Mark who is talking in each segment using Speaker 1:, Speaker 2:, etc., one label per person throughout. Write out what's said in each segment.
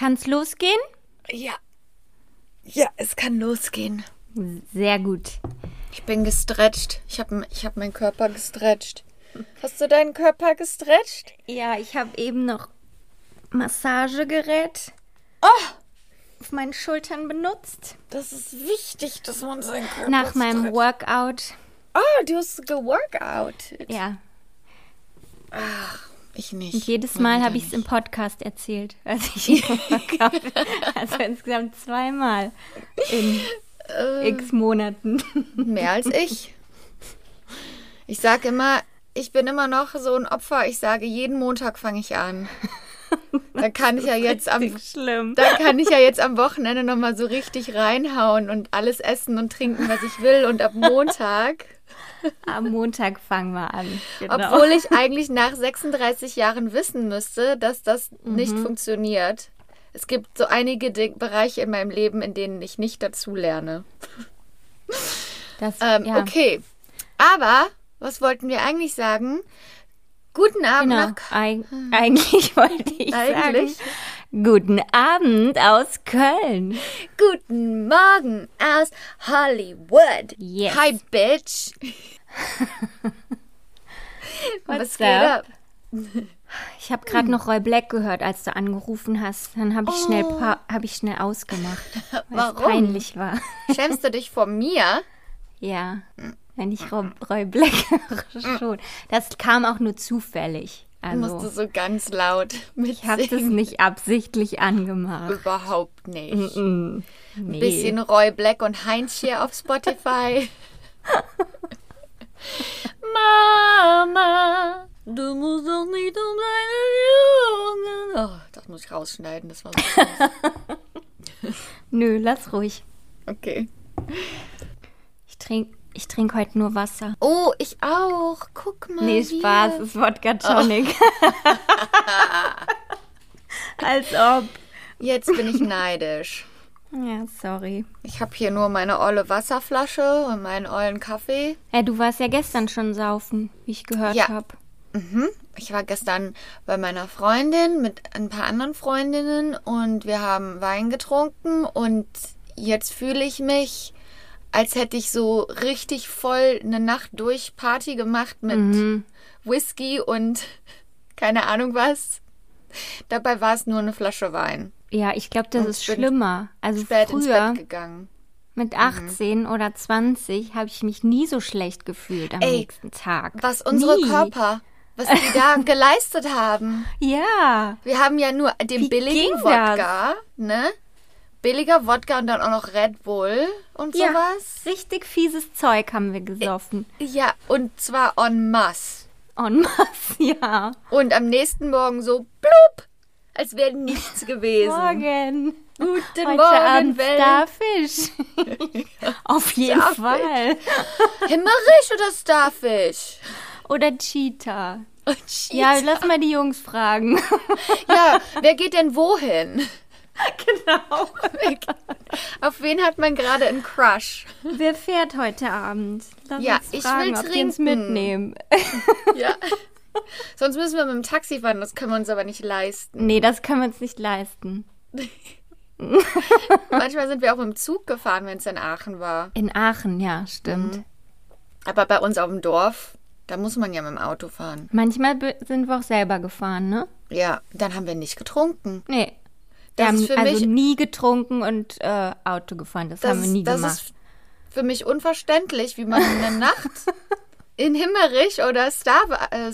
Speaker 1: Kann's losgehen?
Speaker 2: Ja. Ja, es kann losgehen.
Speaker 1: Sehr gut.
Speaker 2: Ich bin gestretcht. Ich habe ich hab meinen Körper gestretcht. Hast du deinen Körper gestretcht?
Speaker 1: Ja, ich habe eben noch Massagegerät auf meinen Schultern benutzt.
Speaker 2: Das ist wichtig, dass man seinen Körper
Speaker 1: Nach meinem
Speaker 2: stretcht.
Speaker 1: Workout.
Speaker 2: Oh, du hast geworkout.
Speaker 1: Ja.
Speaker 2: Ich nicht.
Speaker 1: Und jedes
Speaker 2: Mal
Speaker 1: habe ich es im. Podcast erzählt, als ich Workout. also insgesamt zweimal in
Speaker 2: Äh.
Speaker 1: x Monaten.
Speaker 2: Mehr als ich. Ich sage immer, ich bin immer noch so ein Opfer. Ich sage, jeden Montag fange ich an. Da kann ich ja jetzt am
Speaker 1: schlimm.
Speaker 2: da kann ich ja jetzt am Wochenende noch mal so richtig reinhauen und alles essen und trinken, was ich will und ab Montag,
Speaker 1: Am Montag fangen wir an. Genau.
Speaker 2: obwohl ich eigentlich nach 36 Jahren wissen müsste, dass das nicht funktioniert. Es gibt so einige Di- Bereiche in meinem Leben, in denen ich nicht dazu lerne.
Speaker 1: das,
Speaker 2: Ähm,
Speaker 1: ja.
Speaker 2: Okay, aber was wollten wir eigentlich sagen? Guten Abend
Speaker 1: Genau. Eig eigentlich wollte ich
Speaker 2: Eigentlich.
Speaker 1: sagen, guten Abend aus Köln.
Speaker 2: Guten Morgen aus Hollywood.
Speaker 1: Yes.
Speaker 2: Hi, Bitch. Was geht ab?
Speaker 1: Ich habe gerade noch Roy Black gehört, als du angerufen hast. Dann habe ich, schnell pa- hab ich schnell ausgemacht, weil es
Speaker 2: Oh. Warum?
Speaker 1: peinlich war.
Speaker 2: Schämst du dich vor mir?
Speaker 1: Ja, wenn ich Roy, Roy Black höre, schon. Das kam auch nur zufällig.
Speaker 2: Musst du
Speaker 1: Also,
Speaker 2: so ganz laut
Speaker 1: ich habe das nicht absichtlich angemacht.
Speaker 2: Überhaupt nicht.
Speaker 1: Nee.
Speaker 2: Bisschen Roy Black und Heinz hier auf Spotify. Mama, du musst doch nicht um deine Jungen. Oh, das muss ich rausschneiden, das war so.
Speaker 1: Nö, lass ruhig.
Speaker 2: Okay.
Speaker 1: Ich trinke ich trink heute nur Wasser.
Speaker 2: Oh, ich auch. Guck mal.
Speaker 1: Nee,
Speaker 2: hier.
Speaker 1: Spaß, ist Wodka Tonic. Als ob.
Speaker 2: Jetzt bin ich neidisch.
Speaker 1: Ja, sorry.
Speaker 2: Ich habe hier nur meine olle Wasserflasche und meinen ollen Kaffee.
Speaker 1: Ja, du warst ja gestern schon saufen, wie ich gehört
Speaker 2: Ja.
Speaker 1: habe.
Speaker 2: Ich war gestern bei meiner Freundin mit ein paar anderen Freundinnen und wir haben Wein getrunken und jetzt fühle ich mich, als hätte ich so richtig voll eine Nacht durch Party gemacht mit
Speaker 1: Mhm.
Speaker 2: Whisky und keine Ahnung was. Dabei war es nur eine Flasche Wein.
Speaker 1: Ja, ich glaube, das
Speaker 2: Und
Speaker 1: ist schlimmer. Also früher mit 18 oder 20 habe ich mich nie so schlecht gefühlt am
Speaker 2: Ey,
Speaker 1: nächsten Tag.
Speaker 2: Was unsere
Speaker 1: nie.
Speaker 2: Körper, was die da geleistet haben.
Speaker 1: Ja.
Speaker 2: Wir haben ja nur den
Speaker 1: Wie
Speaker 2: billigen Wodka, ne? Billiger Wodka und dann auch noch Red Bull und
Speaker 1: Ja,
Speaker 2: sowas.
Speaker 1: richtig fieses Zeug haben wir gesoffen.
Speaker 2: Ja, und zwar en masse.
Speaker 1: En masse, ja.
Speaker 2: Und am nächsten Morgen so blub, als wäre nichts gewesen.
Speaker 1: Morgen.
Speaker 2: Guten
Speaker 1: Heute
Speaker 2: Morgen,
Speaker 1: Abend
Speaker 2: Welt.
Speaker 1: Starfish. Auf jeden
Speaker 2: Starfish.
Speaker 1: Fall.
Speaker 2: Himmerisch oder Starfish?
Speaker 1: Oder Cheetah.
Speaker 2: Oh,
Speaker 1: Ja,
Speaker 2: Cheetah.
Speaker 1: lass mal die Jungs fragen.
Speaker 2: ja, wer geht denn wohin?
Speaker 1: genau.
Speaker 2: Auf wen hat man gerade einen Crush?
Speaker 1: Wer fährt heute Abend? Lass
Speaker 2: Ja,
Speaker 1: uns
Speaker 2: ich
Speaker 1: fragen,
Speaker 2: will
Speaker 1: ob die uns
Speaker 2: trinken.
Speaker 1: mitnehmen.
Speaker 2: Ja. Sonst müssen wir mit dem Taxi fahren, das können wir uns aber nicht leisten.
Speaker 1: Nee, das können wir uns nicht leisten.
Speaker 2: Manchmal sind wir auch mit dem Zug gefahren, wenn es in Aachen war.
Speaker 1: In Aachen, ja, stimmt.
Speaker 2: Mhm. Aber bei uns auf dem Dorf, da muss man ja mit dem Auto fahren.
Speaker 1: Manchmal sind wir auch selber gefahren, ne?
Speaker 2: Ja, dann haben wir nicht getrunken.
Speaker 1: Nee.
Speaker 2: Das
Speaker 1: haben
Speaker 2: ist für
Speaker 1: also
Speaker 2: mich-
Speaker 1: nie getrunken und äh, Auto gefahren. Das,
Speaker 2: Das,
Speaker 1: haben wir nie
Speaker 2: das
Speaker 1: gemacht.
Speaker 2: ist für mich unverständlich, wie man eine Nacht in Himmerich oder Star, äh,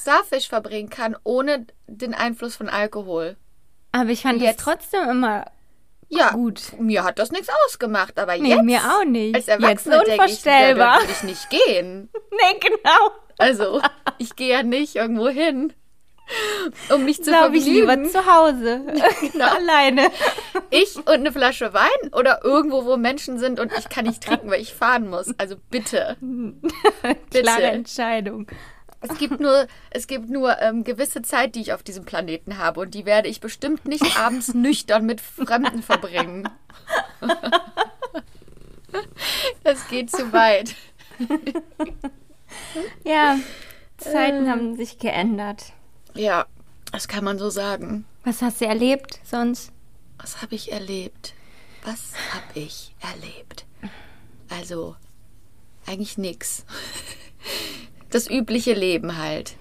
Speaker 2: Starfish verbringen kann, ohne den Einfluss von Alkohol.
Speaker 1: Aber ich fand
Speaker 2: Jetzt-
Speaker 1: es trotzdem immer
Speaker 2: Ja,
Speaker 1: gut.
Speaker 2: mir hat das nichts ausgemacht, aber
Speaker 1: Nee,
Speaker 2: jetzt
Speaker 1: mir auch nicht.
Speaker 2: als
Speaker 1: Jetzt
Speaker 2: Erwachsene denke ich, ja,
Speaker 1: unvorstellbar.
Speaker 2: würde ich nicht gehen.
Speaker 1: Nee, genau.
Speaker 2: Also, ich gehe ja nicht irgendwo hin. um mich zu
Speaker 1: Glaube ich lieber zu Hause. Alleine.
Speaker 2: Ich und eine Flasche Wein oder irgendwo, wo Menschen sind und ich kann nicht trinken, weil ich fahren muss. Also bitte. Bitte.
Speaker 1: Klare Entscheidung.
Speaker 2: Es gibt nur, es gibt nur ähm, gewisse Zeit, die ich auf diesem Planeten habe und die werde ich bestimmt nicht abends nüchtern mit Fremden verbringen. Das geht zu weit.
Speaker 1: Ja, Zeiten haben sich geändert.
Speaker 2: Ja, das kann man so sagen.
Speaker 1: Was hast du erlebt sonst?
Speaker 2: Was habe ich erlebt? Was habe ich erlebt? Also, eigentlich nix. Das übliche Leben halt.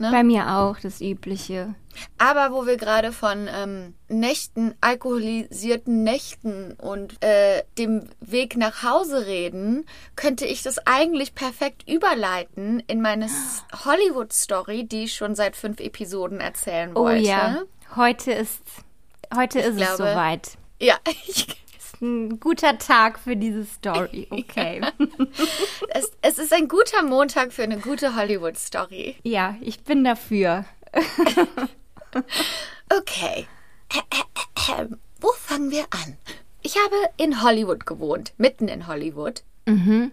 Speaker 2: Ne?
Speaker 1: Bei mir auch das Übliche.
Speaker 2: Aber wo wir gerade von ähm, Nächten, alkoholisierten Nächten und äh, dem Weg nach Hause reden, könnte ich das eigentlich perfekt überleiten in meine Hollywood-Story, die ich schon seit fünf Episoden erzählen
Speaker 1: Oh
Speaker 2: wollte.
Speaker 1: ja, heute ist, heute ist es
Speaker 2: glaube-
Speaker 1: soweit.
Speaker 2: Ja, ich,
Speaker 1: Ist ein guter Tag für diese Story. Okay.
Speaker 2: es, es ist ein guter Montag für eine gute Hollywood-Story.
Speaker 1: ja, ich bin dafür.
Speaker 2: Okay. Wo fangen wir an? Ich habe in Hollywood gewohnt, mitten in Hollywood. Ähm,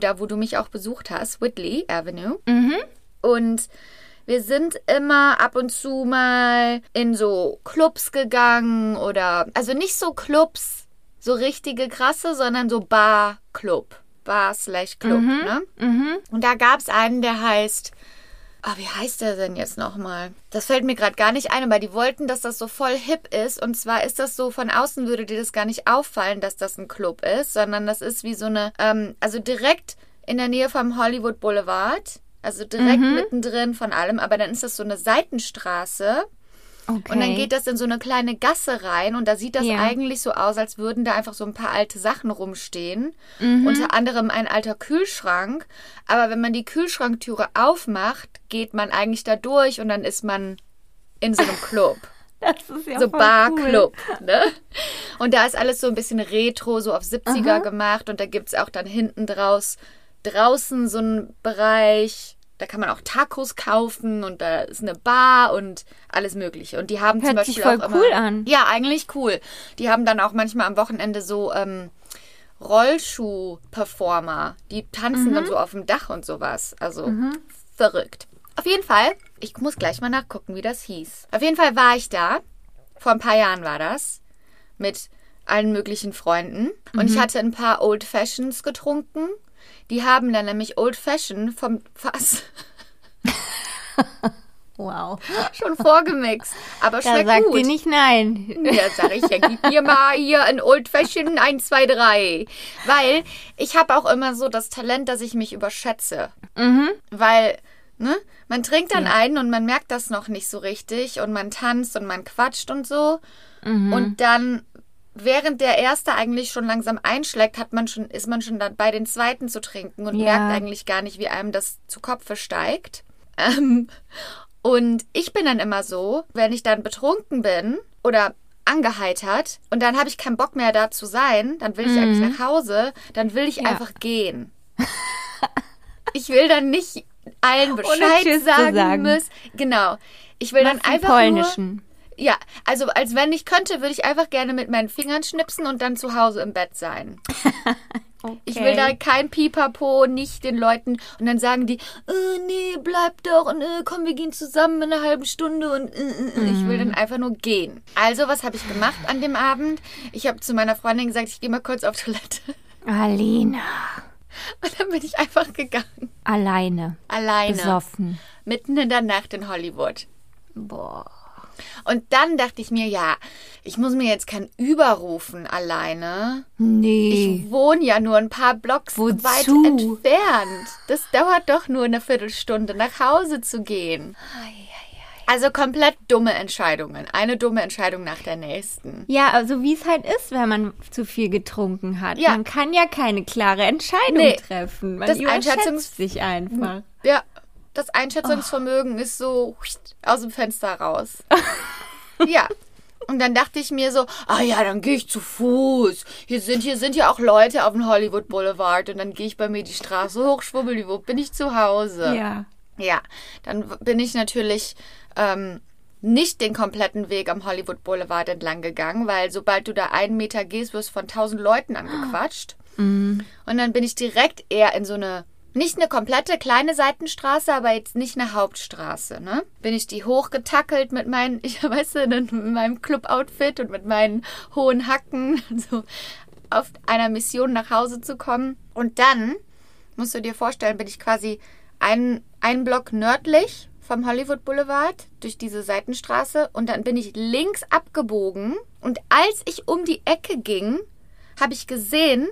Speaker 2: da, wo du mich auch besucht hast, Whitley Avenue. Und wir sind immer ab und zu mal in so Clubs gegangen oder, also nicht so Clubs, so richtige krasse, sondern so Bar-Club. Bar slash Club, ne? Und da gab es einen, der heißt, Ah, wie heißt der denn jetzt nochmal? Das fällt mir gerade gar nicht ein, aber die wollten, dass das so voll hip ist. Und zwar ist das so, von außen würde dir das gar nicht auffallen, dass das ein Club ist, sondern das ist wie so eine, ähm, also direkt in der Nähe vom Hollywood Boulevard. Also direkt mittendrin von allem, aber dann ist das so eine Seitenstraße.
Speaker 1: Okay.
Speaker 2: Und dann geht das in so eine kleine Gasse rein und da sieht das
Speaker 1: Ja.
Speaker 2: eigentlich so aus, als würden da einfach so ein paar alte Sachen rumstehen.
Speaker 1: Mhm.
Speaker 2: Unter anderem ein alter Kühlschrank. Aber wenn man die Kühlschranktüre aufmacht, geht man eigentlich da durch und dann ist man in so einem Club.
Speaker 1: das ist ja
Speaker 2: so Bar-Club, ne? Und da ist alles so ein bisschen retro, so auf 70er gemacht und da gibt's auch dann hinten draus, draußen so einen Bereich, da kann man auch Tacos kaufen und da ist eine Bar und alles Mögliche. Und die haben zum
Speaker 1: Hört sich
Speaker 2: Beispiel
Speaker 1: voll
Speaker 2: auch immer,
Speaker 1: cool an.
Speaker 2: Ja, eigentlich cool. Die haben dann auch manchmal am Wochenende so ähm, Rollschuh-Performer. Die tanzen
Speaker 1: Mhm.
Speaker 2: dann so auf dem Dach und sowas. Also verrückt. Auf jeden Fall, ich muss gleich mal nachgucken, wie das hieß. Auf jeden Fall war ich da. Vor ein paar Jahren war das. Mit allen möglichen Freunden. Und
Speaker 1: Mhm.
Speaker 2: ich hatte ein paar Old Fashions getrunken. Die haben dann nämlich Old Fashion vom Fass
Speaker 1: Wow.
Speaker 2: schon vorgemixt. Aber
Speaker 1: Da
Speaker 2: schmeckt
Speaker 1: sagt
Speaker 2: gut.
Speaker 1: ihr nicht nein.
Speaker 2: Ja, sag ich, ja, gib mir mal hier ein Old Fashion 1, 2, 3. Weil ich habe auch immer so das Talent, dass ich mich überschätze. Weil, ne, man trinkt dann einen und man merkt das noch nicht so richtig und man tanzt und man quatscht und so. Und dann, während der erste eigentlich schon langsam einschlägt, hat man schon, ist man schon dabei, den zweiten zu trinken und
Speaker 1: Ja.
Speaker 2: merkt eigentlich gar nicht, wie einem das zu Kopfe steigt. Ähm, und ich bin dann immer so, wenn ich dann betrunken bin oder angeheitert und dann habe ich keinen Bock mehr da zu sein, dann will ich eigentlich nach Hause, dann will ich
Speaker 1: Mhm. Ja.
Speaker 2: einfach gehen. ich will dann nicht allen Bescheid sagen,
Speaker 1: sagen.
Speaker 2: müssen. Genau. Ich will dann
Speaker 1: Mach's im
Speaker 2: einfach nur,
Speaker 1: Polnischen.
Speaker 2: Ja, also als wenn ich könnte, würde ich einfach gerne mit meinen Fingern schnipsen und dann zu Hause im Bett sein.
Speaker 1: Okay.
Speaker 2: Ich will da kein Pipapo, nicht den Leuten. Und dann sagen die, äh, nee, bleib doch und äh, komm, wir gehen zusammen in einer halben Stunde und äh, äh. ich will dann einfach nur gehen. Also, was habe ich gemacht an dem Abend? Ich habe zu meiner Freundin gesagt, ich gehe mal kurz auf Toilette.
Speaker 1: Alina.
Speaker 2: Und dann bin ich einfach gegangen.
Speaker 1: Alleine.
Speaker 2: Alleine.
Speaker 1: Besoffen.
Speaker 2: Mitten in der Nacht in Hollywood.
Speaker 1: Boah.
Speaker 2: Und dann dachte ich mir, ja, ich muss mir jetzt kein Uber rufen alleine.
Speaker 1: Nee.
Speaker 2: Ich wohne ja nur ein paar Blocks
Speaker 1: Wozu?
Speaker 2: weit entfernt. Das dauert doch nur eine Viertelstunde, nach Hause zu gehen. Also komplett dumme Entscheidungen. Eine dumme Entscheidung nach der nächsten.
Speaker 1: Ja, also wie es halt ist, wenn man zu viel getrunken hat.
Speaker 2: Ja.
Speaker 1: Man kann ja keine klare Entscheidung
Speaker 2: Nee.
Speaker 1: treffen. Man
Speaker 2: Das
Speaker 1: überschätzt sich einfach.
Speaker 2: Ja, das Einschätzungsvermögen ist so aus dem Fenster raus. ja. Und dann dachte ich mir so, ah ja, dann gehe ich zu Fuß. Hier sind, hier sind ja auch Leute auf dem Hollywood Boulevard. Und dann gehe ich bei mir die Straße hoch, schwubbeliwupp, bin ich zu Hause.
Speaker 1: Ja.
Speaker 2: Ja, dann bin ich natürlich ähm, nicht den kompletten Weg am Hollywood Boulevard entlang gegangen, weil sobald du da einen Meter gehst, wirst du von tausend Leuten angequatscht. Und dann bin ich direkt eher in so eine, nicht eine komplette kleine Seitenstraße, aber jetzt nicht eine Hauptstraße, ne? Bin ich die hochgetackelt mit meinen, ich weiß nicht, mit meinem Club-Outfit und mit meinen hohen Hacken, so auf einer Mission nach Hause zu kommen. Und dann, musst du dir vorstellen, bin ich quasi einen, einen Block nördlich vom Hollywood Boulevard durch diese Seitenstraße und dann bin ich links abgebogen und als ich um die Ecke ging, habe ich gesehen,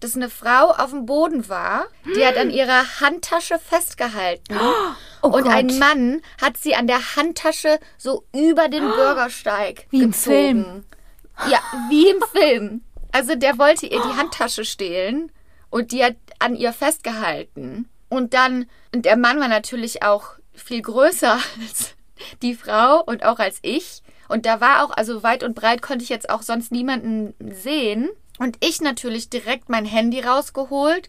Speaker 2: dass eine Frau auf dem Boden war, die hat an ihrer Handtasche festgehalten
Speaker 1: Oh
Speaker 2: und
Speaker 1: Gott.
Speaker 2: ein Mann hat sie an der Handtasche so über den Bürgersteig
Speaker 1: Wie im
Speaker 2: gezogen.
Speaker 1: Film.
Speaker 2: Ja, wie im Film. Also der wollte ihr die Handtasche stehlen und die hat an ihr festgehalten. Und dann, und der Mann war natürlich auch viel größer als die Frau und auch als ich. Und da war auch, also weit und breit konnte ich jetzt auch sonst niemanden sehen. Und ich natürlich direkt mein Handy rausgeholt,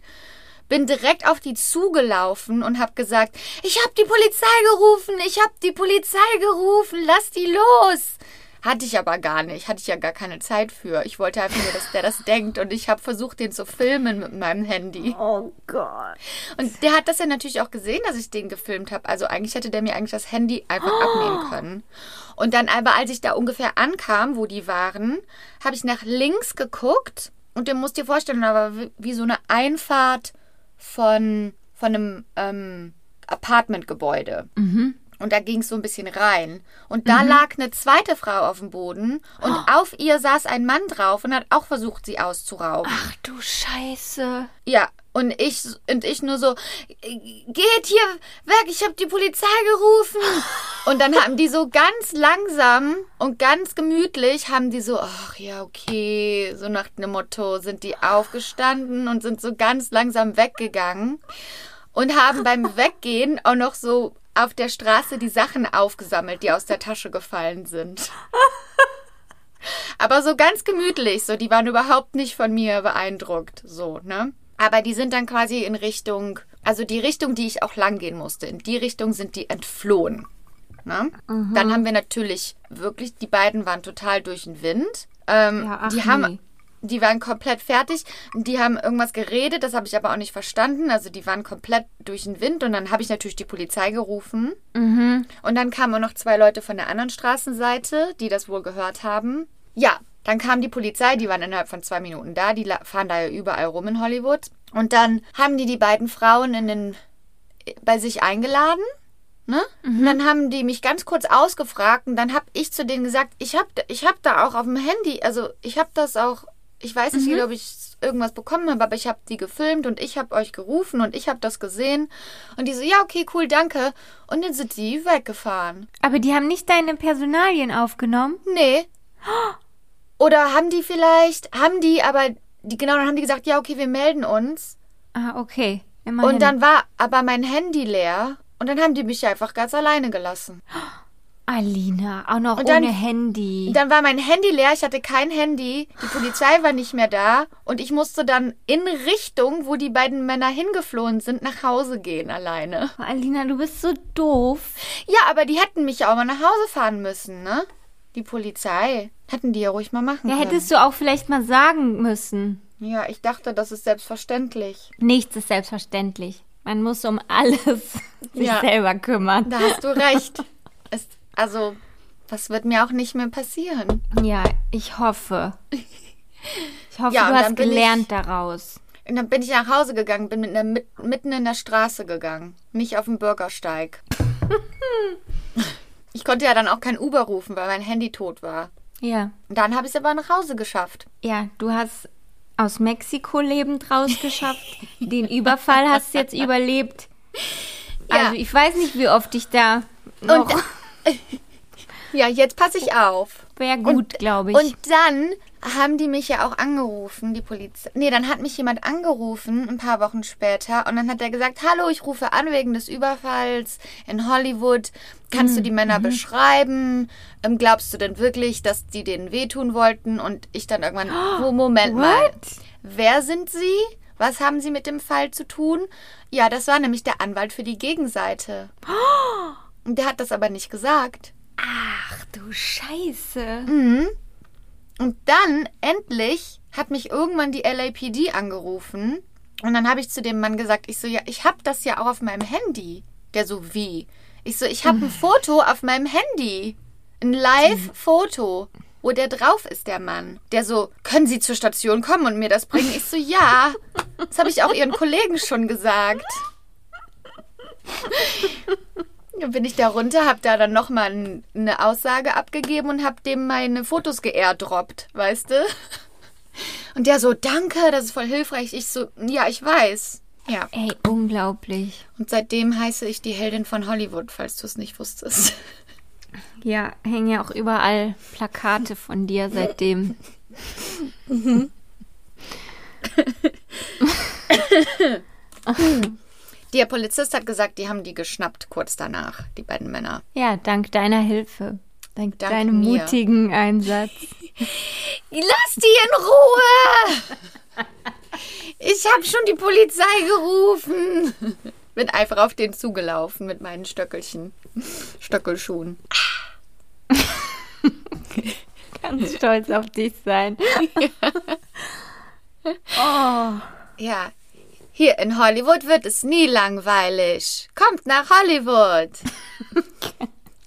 Speaker 2: bin direkt auf die zugelaufen und habe gesagt, ich habe die Polizei gerufen, ich habe die Polizei gerufen, lass die los. Hatte ich aber gar nicht, hatte ich ja gar keine Zeit für. Ich wollte einfach nur, dass der das denkt und ich habe versucht, den zu filmen mit meinem Handy.
Speaker 1: Oh Gott.
Speaker 2: Und der hat das ja natürlich auch gesehen, dass ich den gefilmt habe. Also eigentlich hätte der mir eigentlich das Handy einfach abnehmen können. Und dann aber, als ich da ungefähr ankam, wo die waren, habe ich nach links geguckt und du musst dir vorstellen, aber wie, wie so eine Einfahrt von, von einem ähm, Apartmentgebäude. Und da ging es so ein bisschen rein. Und da lag eine zweite Frau auf dem Boden und auf ihr saß ein Mann drauf und hat auch versucht, sie auszurauben.
Speaker 1: Ach du Scheiße.
Speaker 2: Ja, und ich und ich nur so, geht hier weg, ich habe die Polizei gerufen. Und dann haben die so ganz langsam und ganz gemütlich, haben die so, ach ja, okay, so nach dem Motto, sind die aufgestanden und sind so ganz langsam weggegangen und haben beim Weggehen auch noch so auf der Straße die Sachen aufgesammelt, die aus der Tasche gefallen sind. Aber so ganz gemütlich, so die waren überhaupt nicht von mir beeindruckt, so, ne? Aber die sind dann quasi in Richtung, also die Richtung, die ich auch lang gehen musste, in die Richtung sind die entflohen. Ne? Dann haben wir natürlich wirklich, die beiden waren total durch den Wind. Ähm,
Speaker 1: Ja, ach
Speaker 2: die haben,
Speaker 1: nee.
Speaker 2: Die waren komplett fertig. Die haben irgendwas geredet, das habe ich aber auch nicht verstanden. Also die waren komplett durch den Wind und dann habe ich natürlich die Polizei gerufen.
Speaker 1: Mhm.
Speaker 2: Und dann kamen auch noch zwei Leute von der anderen Straßenseite, die das wohl gehört haben. Ja, dann kam die Polizei, die waren innerhalb von zwei Minuten da. Die fahren da ja überall rum in Hollywood. Und dann haben die die beiden Frauen in den, bei sich eingeladen. Ne? Und dann haben die mich ganz kurz ausgefragt und dann habe ich zu denen gesagt, ich habe ich hab da auch auf dem Handy, also ich habe das auch, ich weiß nicht, ob ich irgendwas bekommen habe, aber ich habe die gefilmt und ich habe euch gerufen und ich habe das gesehen. Und die so, ja, okay, cool, danke. Und dann sind die weggefahren.
Speaker 1: Aber die haben nicht deine Personalien aufgenommen?
Speaker 2: Nee. Oder haben die vielleicht, haben die, aber die, genau, dann haben die gesagt, ja, okay, wir melden uns.
Speaker 1: Ah, okay. Immerhin.
Speaker 2: Und dann war aber mein Handy leer und dann haben die mich einfach ganz alleine gelassen.
Speaker 1: Alina, auch noch
Speaker 2: dann-
Speaker 1: ohne Handy.
Speaker 2: Dann war mein Handy leer, ich hatte kein Handy, die Polizei war nicht mehr da und ich musste dann in Richtung, wo die beiden Männer hingeflohen sind, nach Hause gehen alleine.
Speaker 1: Oh, Alina, du bist so doof.
Speaker 2: Ja, aber die hätten mich ja auch mal nach Hause fahren müssen, ne? Die Polizei. Hätten die ja ruhig mal machen
Speaker 1: Ja,
Speaker 2: können.
Speaker 1: hättest du auch vielleicht mal sagen müssen.
Speaker 2: Ja, ich dachte, das ist selbstverständlich.
Speaker 1: Nichts ist selbstverständlich. Man muss um alles sich
Speaker 2: Ja.
Speaker 1: selber kümmern.
Speaker 2: Da hast du recht. es, also, das wird mir auch nicht mehr passieren.
Speaker 1: Ja, ich hoffe. Ich hoffe,
Speaker 2: Ja,
Speaker 1: du
Speaker 2: und
Speaker 1: hast
Speaker 2: bin ich-
Speaker 1: gelernt daraus.
Speaker 2: Und dann bin ich nach Hause gegangen, bin mit einer, mit, mitten in der Straße gegangen, nicht auf dem Bürgersteig. ich konnte ja dann auch kein Uber rufen, weil mein Handy tot war.
Speaker 1: Ja.
Speaker 2: Und dann habe ich es aber nach Hause geschafft.
Speaker 1: Ja, du hast aus Mexiko lebend rausgeschafft. Den Überfall hast du jetzt überlebt.
Speaker 2: Ja.
Speaker 1: Also ich weiß nicht, wie oft ich da noch...
Speaker 2: Ja, jetzt passe ich auf.
Speaker 1: Wäre gut, glaube ich.
Speaker 2: Und dann haben die mich ja auch angerufen, die Polizei. Nee, dann hat mich jemand angerufen, ein paar Wochen später. Und dann hat er gesagt, hallo, ich rufe an wegen des Überfalls in Hollywood. Kannst du die Männer beschreiben? Ähm, glaubst du denn wirklich, dass die denen wehtun wollten? Und ich dann irgendwann, oh, Moment mal.
Speaker 1: What?
Speaker 2: Wer sind sie? Was haben sie mit dem Fall zu tun? Ja, das war nämlich der Anwalt für die Gegenseite. Und der hat das aber nicht gesagt.
Speaker 1: Ach du Scheiße.
Speaker 2: Und dann endlich hat mich irgendwann die LAPD angerufen. Und dann habe ich zu dem Mann gesagt, ich so, ja, ich habe das ja auch auf meinem Handy. Der so, wie? Ich so, ich habe ein Foto auf meinem Handy. Ein Live-Foto, wo der drauf ist, der Mann. Der so, können Sie zur Station kommen und mir das bringen? Ich so, ja. Das habe ich auch Ihren Kollegen schon gesagt. Bin ich da runter, hab da dann nochmal eine Aussage abgegeben und hab dem meine Fotos geairdroppt, weißt du? Und der so, danke, das ist voll hilfreich. Ich so, ja, ich weiß. Ja.
Speaker 1: Ey, unglaublich.
Speaker 2: Und seitdem heiße ich die Heldin von Hollywood, falls du es nicht wusstest.
Speaker 1: Ja, hängen ja auch überall Plakate von dir seitdem.
Speaker 2: Der Polizist hat gesagt, die haben die geschnappt kurz danach, die beiden Männer.
Speaker 1: Ja, dank deiner Hilfe. Dank,
Speaker 2: Dank
Speaker 1: deinem
Speaker 2: mir.
Speaker 1: mutigen Einsatz.
Speaker 2: Lass die in Ruhe! Ich habe schon die Polizei gerufen. Bin einfach auf den zugelaufen mit meinen Stöckelchen. Stöckelschuhen.
Speaker 1: Ganz stolz auf dich sein. Oh,
Speaker 2: Ja. Hier in Hollywood wird es nie langweilig. Kommt nach Hollywood.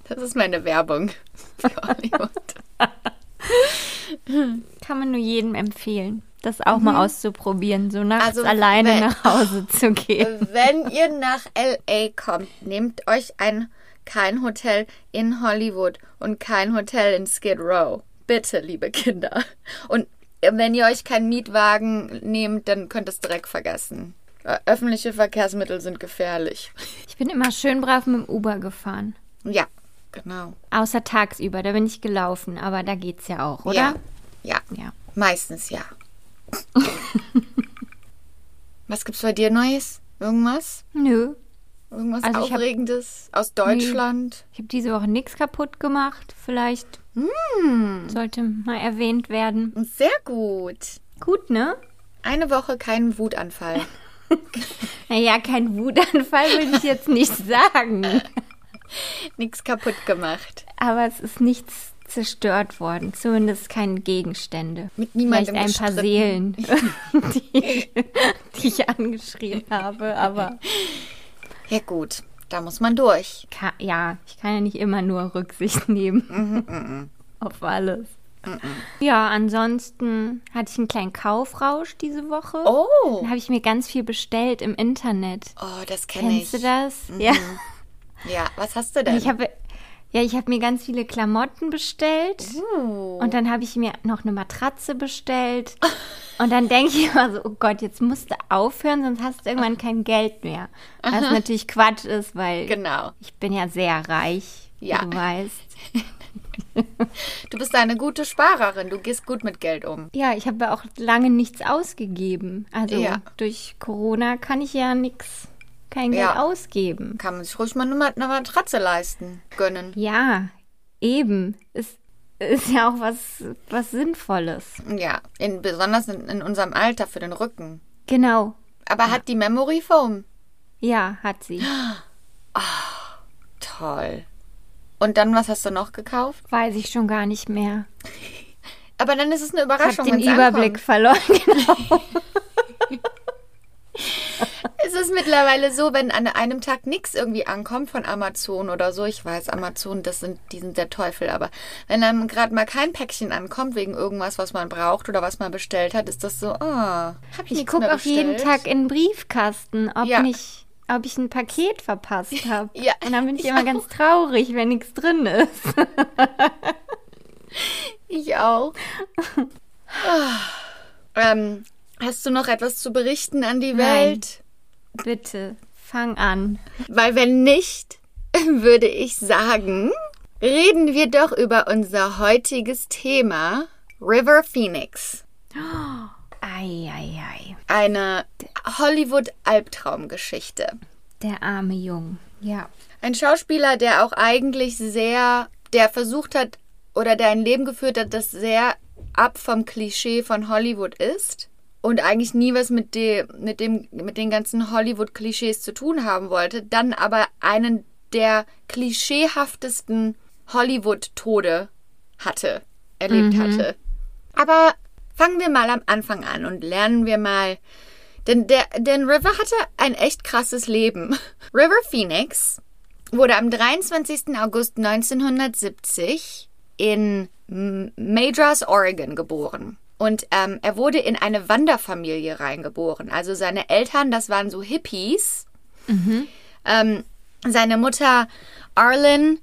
Speaker 2: Das ist meine Werbung für Hollywood.
Speaker 1: kann man nur jedem empfehlen, das auch mal auszuprobieren, so nachts
Speaker 2: Also,
Speaker 1: alleine
Speaker 2: wenn-
Speaker 1: nach Hause zu gehen.
Speaker 2: Wenn ihr nach LA kommt, nehmt euch ein kein Hotel in Hollywood und kein Hotel in Skid Row. Bitte, liebe Kinder. Und wenn ihr euch keinen Mietwagen nehmt, dann könnt ihr es direkt vergessen. Ö- Öffentliche Verkehrsmittel sind gefährlich.
Speaker 1: Ich bin immer schön brav mit dem Uber gefahren.
Speaker 2: Ja, genau.
Speaker 1: Außer tagsüber, da bin ich gelaufen, aber da geht's ja auch, oder?
Speaker 2: Ja, ja.
Speaker 1: Ja.
Speaker 2: Meistens ja. Was gibt's bei dir Neues? Irgendwas?
Speaker 1: Nö.
Speaker 2: Irgendwas
Speaker 1: Also ich hab-
Speaker 2: Aufregendes aus Deutschland?
Speaker 1: Ich habe diese Woche nichts kaputt gemacht. Vielleicht
Speaker 2: Hm.
Speaker 1: sollte mal erwähnt werden.
Speaker 2: Sehr gut.
Speaker 1: Gut, ne?
Speaker 2: Eine Woche keinen Wutanfall.
Speaker 1: Naja, kein Wutanfall will ich jetzt nicht sagen.
Speaker 2: Nichts kaputt gemacht.
Speaker 1: Aber es ist nichts zerstört worden. Zumindest keine Gegenstände.
Speaker 2: Mit niemandem
Speaker 1: Vielleicht ein paar. Seelen, die, die ich angeschrien habe. Aber
Speaker 2: Ja gut, da muss man durch.
Speaker 1: ka- ja, ich kann ja nicht immer nur Rücksicht nehmen.
Speaker 2: Mhm,
Speaker 1: Auf alles. Ja, ansonsten hatte ich einen kleinen Kaufrausch diese Woche.
Speaker 2: Oh,
Speaker 1: Dann habe ich mir ganz viel bestellt im Internet.
Speaker 2: oh das kenne ich.
Speaker 1: Kennst du das? Ja.
Speaker 2: Ja, was hast du denn?
Speaker 1: Ich habe ja, ich habe mir ganz viele Klamotten bestellt
Speaker 2: Uh.
Speaker 1: und dann habe ich mir noch eine Matratze bestellt und dann denke ich immer so, oh Gott, jetzt musst du aufhören, sonst hast du irgendwann kein Geld mehr. Was natürlich Quatsch ist, weil
Speaker 2: Genau.
Speaker 1: ich bin ja sehr reich,
Speaker 2: Ja.
Speaker 1: wie du weißt.
Speaker 2: Du bist eine gute Sparerin. Du gehst gut mit Geld um.
Speaker 1: Ja, ich habe ja auch lange nichts ausgegeben. Also
Speaker 2: Ja.
Speaker 1: durch Corona kann ich ja nichts, kein Geld
Speaker 2: Ja.
Speaker 1: ausgeben.
Speaker 2: Kann man sich ruhig mal eine Ma- eine Matratze leisten. Gönnen.
Speaker 1: Ja, eben. Es ist ja auch was, was Sinnvolles.
Speaker 2: Ja, in, besonders in, in unserem Alter für den Rücken.
Speaker 1: Genau.
Speaker 2: Aber hat die Memory Foam?
Speaker 1: Ja, hat sie.
Speaker 2: Toll. Und dann, was hast du noch gekauft?
Speaker 1: Weiß ich schon gar nicht mehr.
Speaker 2: Aber dann ist es eine
Speaker 1: Ich habe
Speaker 2: Überraschung.
Speaker 1: den Überblick
Speaker 2: ankommt.
Speaker 1: verloren. Genau.
Speaker 2: Es ist mittlerweile so, wenn an einem Tag nichts irgendwie ankommt von Amazon oder so, ich weiß, Amazon, das sind, die sind der Teufel, aber wenn dann gerade mal kein Päckchen ankommt wegen irgendwas, was man braucht oder was man bestellt hat, ist das so, ah, hab ich,
Speaker 1: Ich
Speaker 2: nichts
Speaker 1: gucke
Speaker 2: mehr
Speaker 1: auch jeden
Speaker 2: bestellt?
Speaker 1: Tag in den Briefkasten, ob
Speaker 2: Ja.
Speaker 1: nicht, ob ich ein Paket verpasst habe.
Speaker 2: Ja,
Speaker 1: Und dann bin ich
Speaker 2: ich
Speaker 1: immer
Speaker 2: auch.
Speaker 1: ganz traurig, wenn nichts drin ist.
Speaker 2: Ich auch. Ah. ähm, hast du noch etwas zu berichten an die
Speaker 1: Nein.
Speaker 2: Welt?
Speaker 1: Bitte, fang an.
Speaker 2: Weil wenn nicht, würde ich sagen, reden wir doch über unser heutiges Thema River Phoenix.
Speaker 1: Eieiei.
Speaker 2: Eine Hollywood-Albtraumgeschichte.
Speaker 1: Der arme Jung. Ja.
Speaker 2: Ein Schauspieler, der auch eigentlich sehr, der versucht hat oder der ein Leben geführt hat, das sehr ab vom Klischee von Hollywood ist und eigentlich nie was mit, dem, mit, dem, mit den ganzen Hollywood-Klischees zu tun haben wollte, dann aber einen der klischeehaftesten Hollywood-Tode hatte, erlebt hatte. Aber fangen wir mal am Anfang an und lernen wir mal. Denn, der, denn River hatte ein echt krasses Leben. River Phoenix wurde am 23. August 1970 in Madras, Oregon geboren. Und ähm, er wurde in eine Wanderfamilie reingeboren. Also seine Eltern, das waren so Hippies. Ähm, seine Mutter Arlen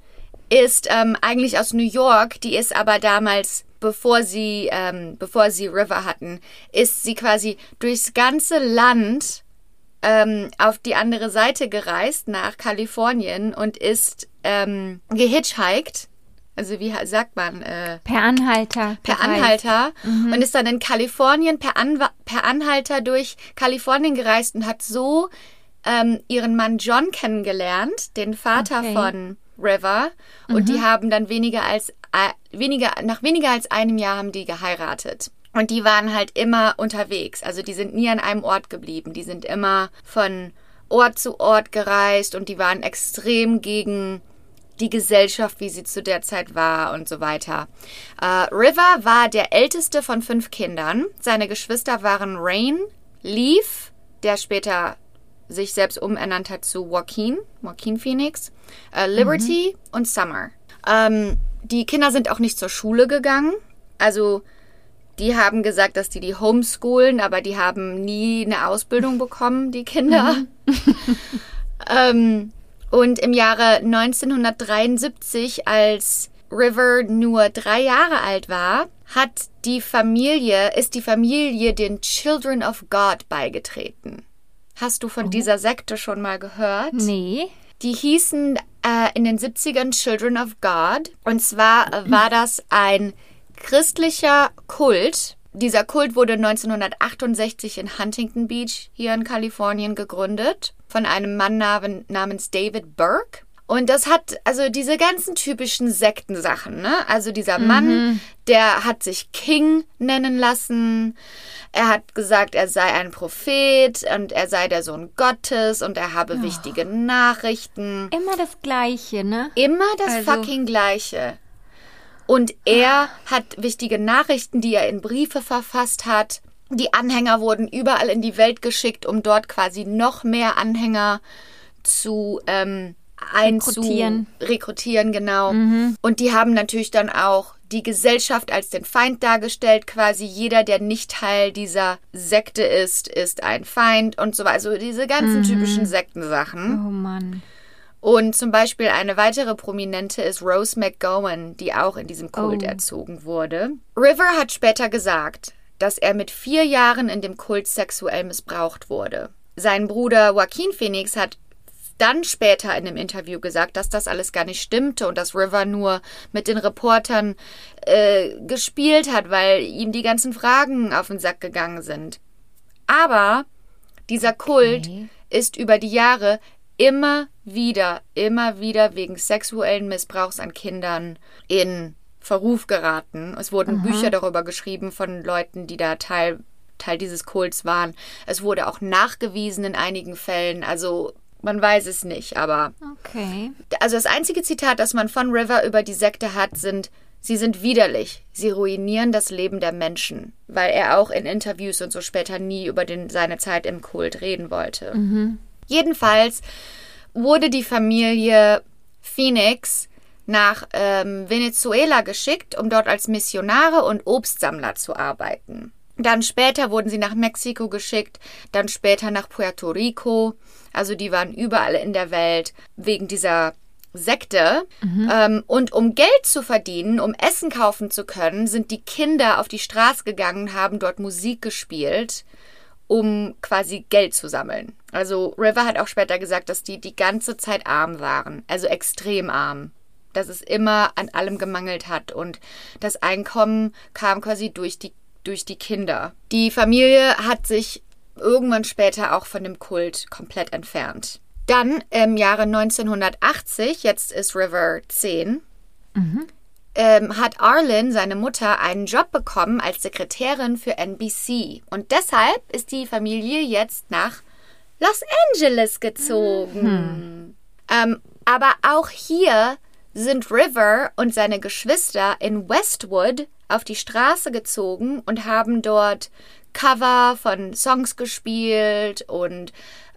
Speaker 2: ist ähm, eigentlich aus New York, die ist aber damals, bevor sie, ähm, bevor sie River hatten, ist sie quasi durchs ganze Land ähm, auf die andere Seite gereist nach Kalifornien und ist ähm, gehitchhiked. Also wie sagt man? Äh,
Speaker 1: Per Anhalter.
Speaker 2: per
Speaker 1: gereist.
Speaker 2: Anhalter und ist dann in Kalifornien per, Anwa per Anhalter durch Kalifornien gereist und hat so ähm, ihren Mann John kennengelernt, den Vater
Speaker 1: Okay.
Speaker 2: von River. Und die haben dann weniger als weniger nach weniger als einem Jahr haben die geheiratet. Und die waren halt immer unterwegs. Also die sind nie an einem Ort geblieben. Die sind immer von Ort zu Ort gereist und die waren extrem gegen die Gesellschaft, wie sie zu der Zeit war und so weiter. Äh, River war der älteste von fünf Kindern. Seine Geschwister waren Rain, Leaf, der später sich selbst umernannt hat zu Joaquin, Joaquin Phoenix, äh, Liberty und Summer. Ähm, die Kinder sind auch nicht zur Schule gegangen. Also die haben gesagt, dass die die homeschoolen, aber die haben nie eine Ausbildung bekommen, die Kinder. ähm, und im Jahre 1973, als River nur drei Jahre alt war, hat die Familie, ist die Familie den Children of God beigetreten. Hast du von dieser Sekte schon mal gehört?
Speaker 1: Nee.
Speaker 2: Die hießen äh, in den 70ern Children of God. Und zwar war das ein christlicher Kult. Dieser Kult wurde 1968 in Huntington Beach hier in Kalifornien gegründet von einem Mann namen- namens David Burke. Und das hat also diese ganzen typischen Sektensachen, ne? Also dieser Mann, der hat sich King nennen lassen. Er hat gesagt, er sei ein Prophet und er sei der Sohn Gottes und er habe wichtige Nachrichten.
Speaker 1: Immer das Gleiche, ne?
Speaker 2: Immer das
Speaker 1: Also-
Speaker 2: fucking Gleiche. Und er hat wichtige Nachrichten, die er in Briefe verfasst hat. Die Anhänger wurden überall in die Welt geschickt, um dort quasi noch mehr Anhänger zu ähm, einzu
Speaker 1: Rekrutieren.
Speaker 2: rekrutieren, genau. Und die haben natürlich dann auch die Gesellschaft als den Feind dargestellt. Quasi jeder, der nicht Teil dieser Sekte ist, ist ein Feind und so weiter. Also diese ganzen typischen Sektensachen.
Speaker 1: Oh Mann.
Speaker 2: Und zum Beispiel eine weitere Prominente ist Rose McGowan, die auch in diesem Kult
Speaker 1: Oh.
Speaker 2: erzogen wurde. River hat später gesagt, dass er mit vier Jahren in dem Kult sexuell missbraucht wurde. Sein Bruder Joaquin Phoenix hat dann später in einem Interview gesagt, dass das alles gar nicht stimmte und dass River nur mit den Reportern äh, gespielt hat, weil ihm die ganzen Fragen auf den Sack gegangen sind. Aber dieser Kult
Speaker 1: Okay.
Speaker 2: ist über die Jahre immer wieder, immer wieder wegen sexuellen Missbrauchs an Kindern in Verruf geraten. Es wurden Bücher darüber geschrieben von Leuten, die da Teil, Teil dieses Kults waren. Es wurde auch nachgewiesen in einigen Fällen. Also man weiß es nicht, aber
Speaker 1: Okay.
Speaker 2: also das einzige Zitat, das man von River über die Sekte hat, sind Sie sind widerlich. Sie ruinieren das Leben der Menschen, weil er auch in Interviews und so später nie über den, seine Zeit im Kult reden wollte. Jedenfalls wurde die Familie Phoenix nach ähm, Venezuela geschickt, um dort als Missionare und Obstsammler zu arbeiten. Dann später wurden sie nach Mexiko geschickt, dann später nach Puerto Rico. Also die waren überall in der Welt wegen dieser Sekte. Ähm, und um Geld zu verdienen, um Essen kaufen zu können, sind die Kinder auf die Straße gegangen und haben dort Musik gespielt um quasi Geld zu sammeln. Also River hat auch später gesagt, dass die die ganze Zeit arm waren, also extrem arm. Dass es immer an allem gemangelt hat und das Einkommen kam quasi durch die, durch die Kinder. Die Familie hat sich irgendwann später auch von dem Kult komplett entfernt. Dann im Jahre 1980, jetzt ist River 10, ähm, hat Arlen, seine Mutter, einen Job bekommen als Sekretärin für NBC. Und deshalb ist die Familie jetzt nach Los Angeles gezogen. Ähm, Aber auch hier sind River und seine Geschwister in Westwood auf die Straße gezogen und haben dort Cover von Songs gespielt und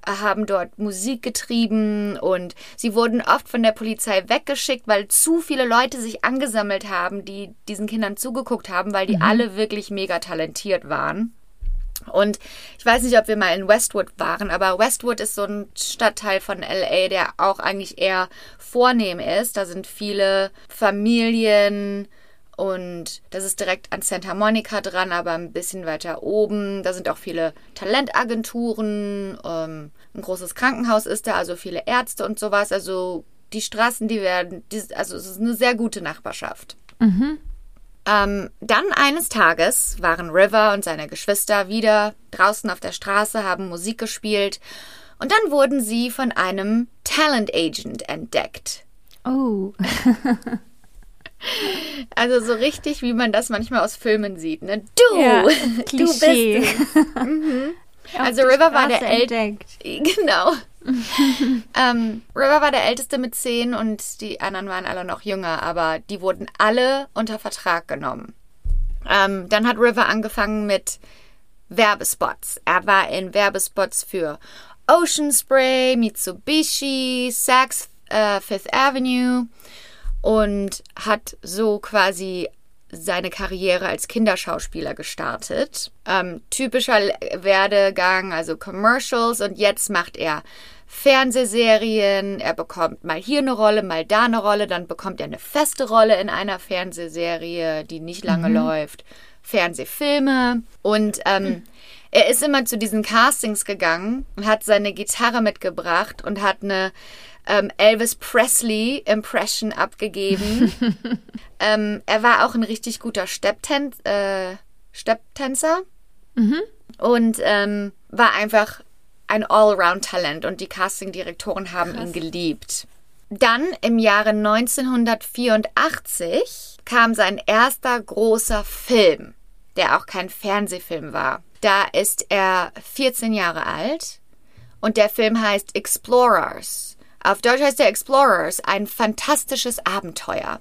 Speaker 2: haben dort Musik getrieben und sie wurden oft von der Polizei weggeschickt, weil zu viele Leute sich angesammelt haben, die diesen Kindern zugeguckt haben, weil die mhm. alle wirklich mega talentiert waren. Und ich weiß nicht, ob wir mal in Westwood waren, aber Westwood ist so ein Stadtteil von LA, der auch eigentlich eher vornehm ist. Da sind viele Familien, und das ist direkt an Santa Monica dran, aber ein bisschen weiter oben. Da sind auch viele Talentagenturen. Ähm, ein großes Krankenhaus ist da, also viele Ärzte und sowas. Also die Straßen, die werden, die, also es ist eine sehr gute Nachbarschaft. Mhm. Ähm, dann eines Tages waren River und seine Geschwister wieder draußen auf der Straße, haben Musik gespielt und dann wurden sie von einem Talent Agent entdeckt.
Speaker 1: Oh.
Speaker 2: Also so richtig, wie man das manchmal aus Filmen sieht. Ne? Du, ja, du bist. Mhm. Also River war der älteste. Genau. ähm, River war der älteste mit zehn und die anderen waren alle noch jünger, aber die wurden alle unter Vertrag genommen. Ähm, dann hat River angefangen mit Werbespots. Er war in Werbespots für Ocean Spray, Mitsubishi, Saks äh, Fifth Avenue und hat so quasi seine Karriere als Kinderschauspieler gestartet. Ähm, typischer Werdegang, also Commercials und jetzt macht er Fernsehserien, er bekommt mal hier eine Rolle, mal da eine Rolle, dann bekommt er eine feste Rolle in einer Fernsehserie, die nicht lange mhm. läuft, Fernsehfilme und ähm, mhm. er ist immer zu diesen Castings gegangen und hat seine Gitarre mitgebracht und hat eine ähm, Elvis Presley Impression abgegeben. ähm, er war auch ein richtig guter Stepptän äh, Stepptänzer mhm. und ähm, war einfach ein Allround-Talent und die Castingdirektoren haben Krass. ihn geliebt. Dann im Jahre 1984 kam sein erster großer Film, der auch kein Fernsehfilm war. Da ist er 14 Jahre alt und der Film heißt Explorers. Auf Deutsch heißt der Explorers ein fantastisches Abenteuer.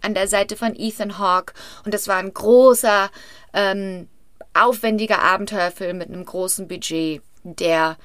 Speaker 2: An der Seite von Ethan Hawke. Und das war ein großer, ähm, aufwendiger Abenteuerfilm mit einem großen Budget, der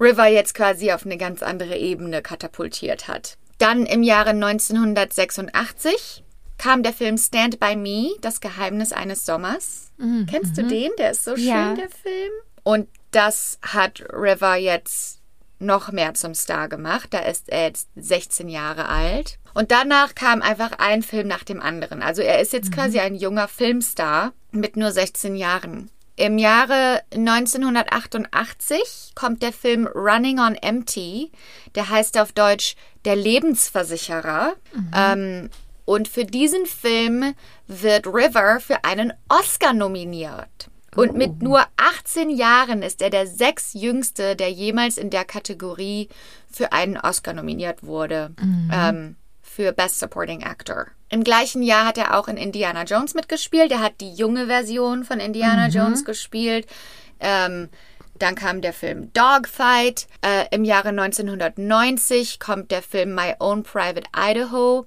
Speaker 2: River jetzt quasi auf eine ganz andere Ebene katapultiert hat. Dann im Jahre 1986 kam der Film Stand by Me, das Geheimnis eines Sommers. Mhm. Kennst du mhm. den? Der ist so schön, ja. der Film. Und das hat River jetzt noch mehr zum Star gemacht. Da ist er jetzt 16 Jahre alt. Und danach kam einfach ein Film nach dem anderen. Also er ist jetzt mhm. quasi ein junger Filmstar mit nur 16 Jahren. Im Jahre 1988 kommt der Film Running on Empty. Der heißt auf Deutsch Der Lebensversicherer. Mhm. Ähm, und für diesen Film wird River für einen Oscar nominiert. Und mit oh. nur 18 Jahren ist er der sechsjüngste, der jemals in der Kategorie für einen Oscar nominiert wurde. Mhm. Ähm, für Best Supporting Actor. Im gleichen Jahr hat er auch in Indiana Jones mitgespielt. Er hat die junge Version von Indiana mhm. Jones gespielt. Ähm, dann kam der Film Dogfight. Äh, Im Jahre 1990 kommt der Film My Own Private Idaho.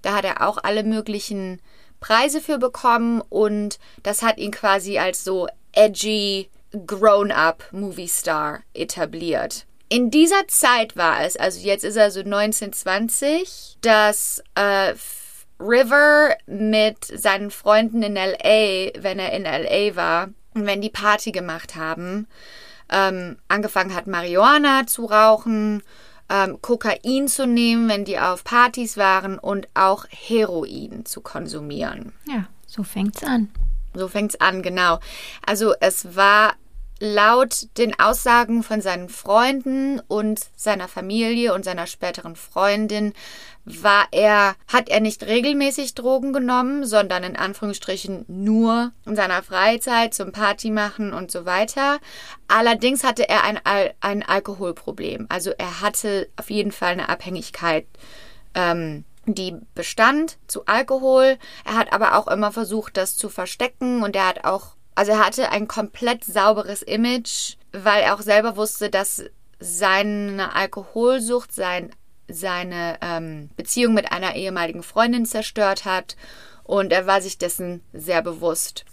Speaker 2: Da hat er auch alle möglichen Preise für bekommen und das hat ihn quasi als so edgy grown-up Movie Star etabliert. In dieser Zeit war es, also jetzt ist er so 1920, dass äh, River mit seinen Freunden in LA, wenn er in LA war, und wenn die Party gemacht haben, ähm, angefangen hat, Marihuana zu rauchen ähm, Kokain zu nehmen, wenn die auf Partys waren und auch Heroin zu konsumieren.
Speaker 1: Ja, so fängt's an.
Speaker 2: So fängt's an, genau. Also es war laut den Aussagen von seinen Freunden und seiner Familie und seiner späteren Freundin war er, hat er nicht regelmäßig Drogen genommen, sondern in Anführungsstrichen nur in seiner Freizeit zum Party machen und so weiter. Allerdings hatte er ein, ein Alkoholproblem. Also er hatte auf jeden Fall eine Abhängigkeit. Ähm, die bestand zu Alkohol. Er hat aber auch immer versucht, das zu verstecken und er hat auch also er hatte ein komplett sauberes Image, weil er auch selber wusste, dass seine Alkoholsucht sein seine ähm, Beziehung mit einer ehemaligen Freundin zerstört hat. Und er war sich dessen sehr bewusst.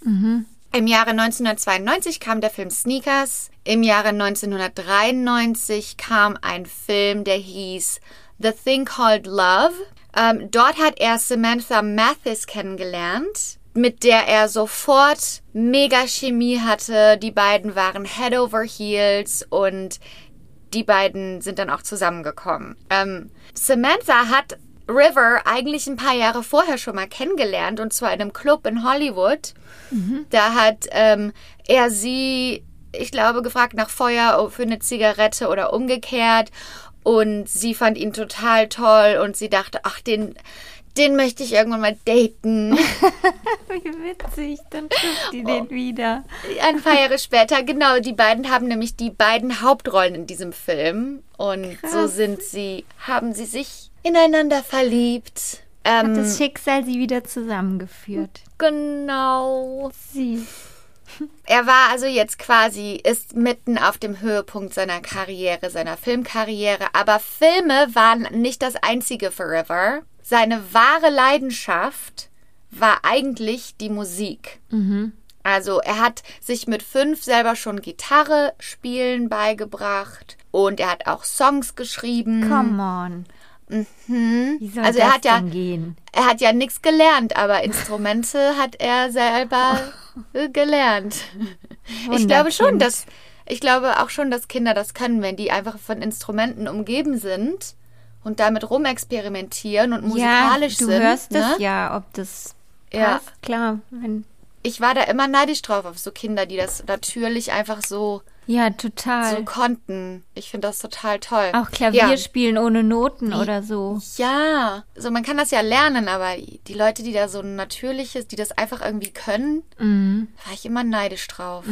Speaker 2: Im Jahre 1992 kam der Film Sneakers. Im Jahre 1993 kam ein Film, der hieß The Thing Called Love. Ähm, dort hat er Samantha Mathis kennengelernt, mit der er sofort mega Chemie hatte. Die beiden waren Head over Heels und die beiden sind dann auch zusammengekommen. Ähm, Samantha hat River eigentlich ein paar Jahre vorher schon mal kennengelernt und zwar in einem Club in Hollywood. Da hat ähm, er sie, ich glaube, gefragt nach Feuer für eine Zigarette oder umgekehrt und sie fand ihn total toll und sie dachte, ach, den, den möchte ich irgendwann mal daten.
Speaker 1: Wie witzig, dann trifft die den wieder.
Speaker 2: Ein paar Jahre später, genau, die beiden haben nämlich die beiden Hauptrollen in diesem Film und so
Speaker 1: Krass.
Speaker 2: sind sie, haben sie sich ineinander verliebt. Ähm,
Speaker 1: Hat das Schicksal sie wieder zusammengeführt.
Speaker 2: genau.
Speaker 1: Sie.
Speaker 2: Er war also jetzt quasi, ist mitten auf dem Höhepunkt seiner Karriere, seiner Filmkarriere. Aber Filme waren nicht das einzige für River. Seine wahre Leidenschaft war eigentlich die Musik. Also er hat sich mit fünf selber schon Gitarre spielen beigebracht und er hat auch Songs geschrieben.
Speaker 1: Come on. Wie soll
Speaker 2: Also
Speaker 1: das
Speaker 2: er hat ja-
Speaker 1: gehen?
Speaker 2: Er hat ja nichts gelernt, aber Instrumente hat er selber äh, gelernt. Ich glaube schon,
Speaker 1: Wunderkind.
Speaker 2: dass ich glaube auch schon, dass Kinder das können, wenn die einfach von Instrumenten umgeben sind und damit rumexperimentieren und musikalisch
Speaker 1: ja, du
Speaker 2: sind.
Speaker 1: hörst
Speaker 2: ne?
Speaker 1: es ja, ob das
Speaker 2: Ja.
Speaker 1: passt. Klar, wenn,
Speaker 2: Ich war da immer neidisch drauf auf so Kinder, die das natürlich einfach so
Speaker 1: ja, total.
Speaker 2: so konnten. Ich finde das total toll.
Speaker 1: Auch Klavier
Speaker 2: Ja.
Speaker 1: spielen ohne Noten oder so.
Speaker 2: Ja, also man kann das ja lernen, aber die Leute, die da so ein natürliches, die das einfach irgendwie können,
Speaker 1: Mhm.
Speaker 2: war ich immer neidisch drauf.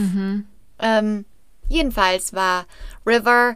Speaker 2: Ähm, jedenfalls war River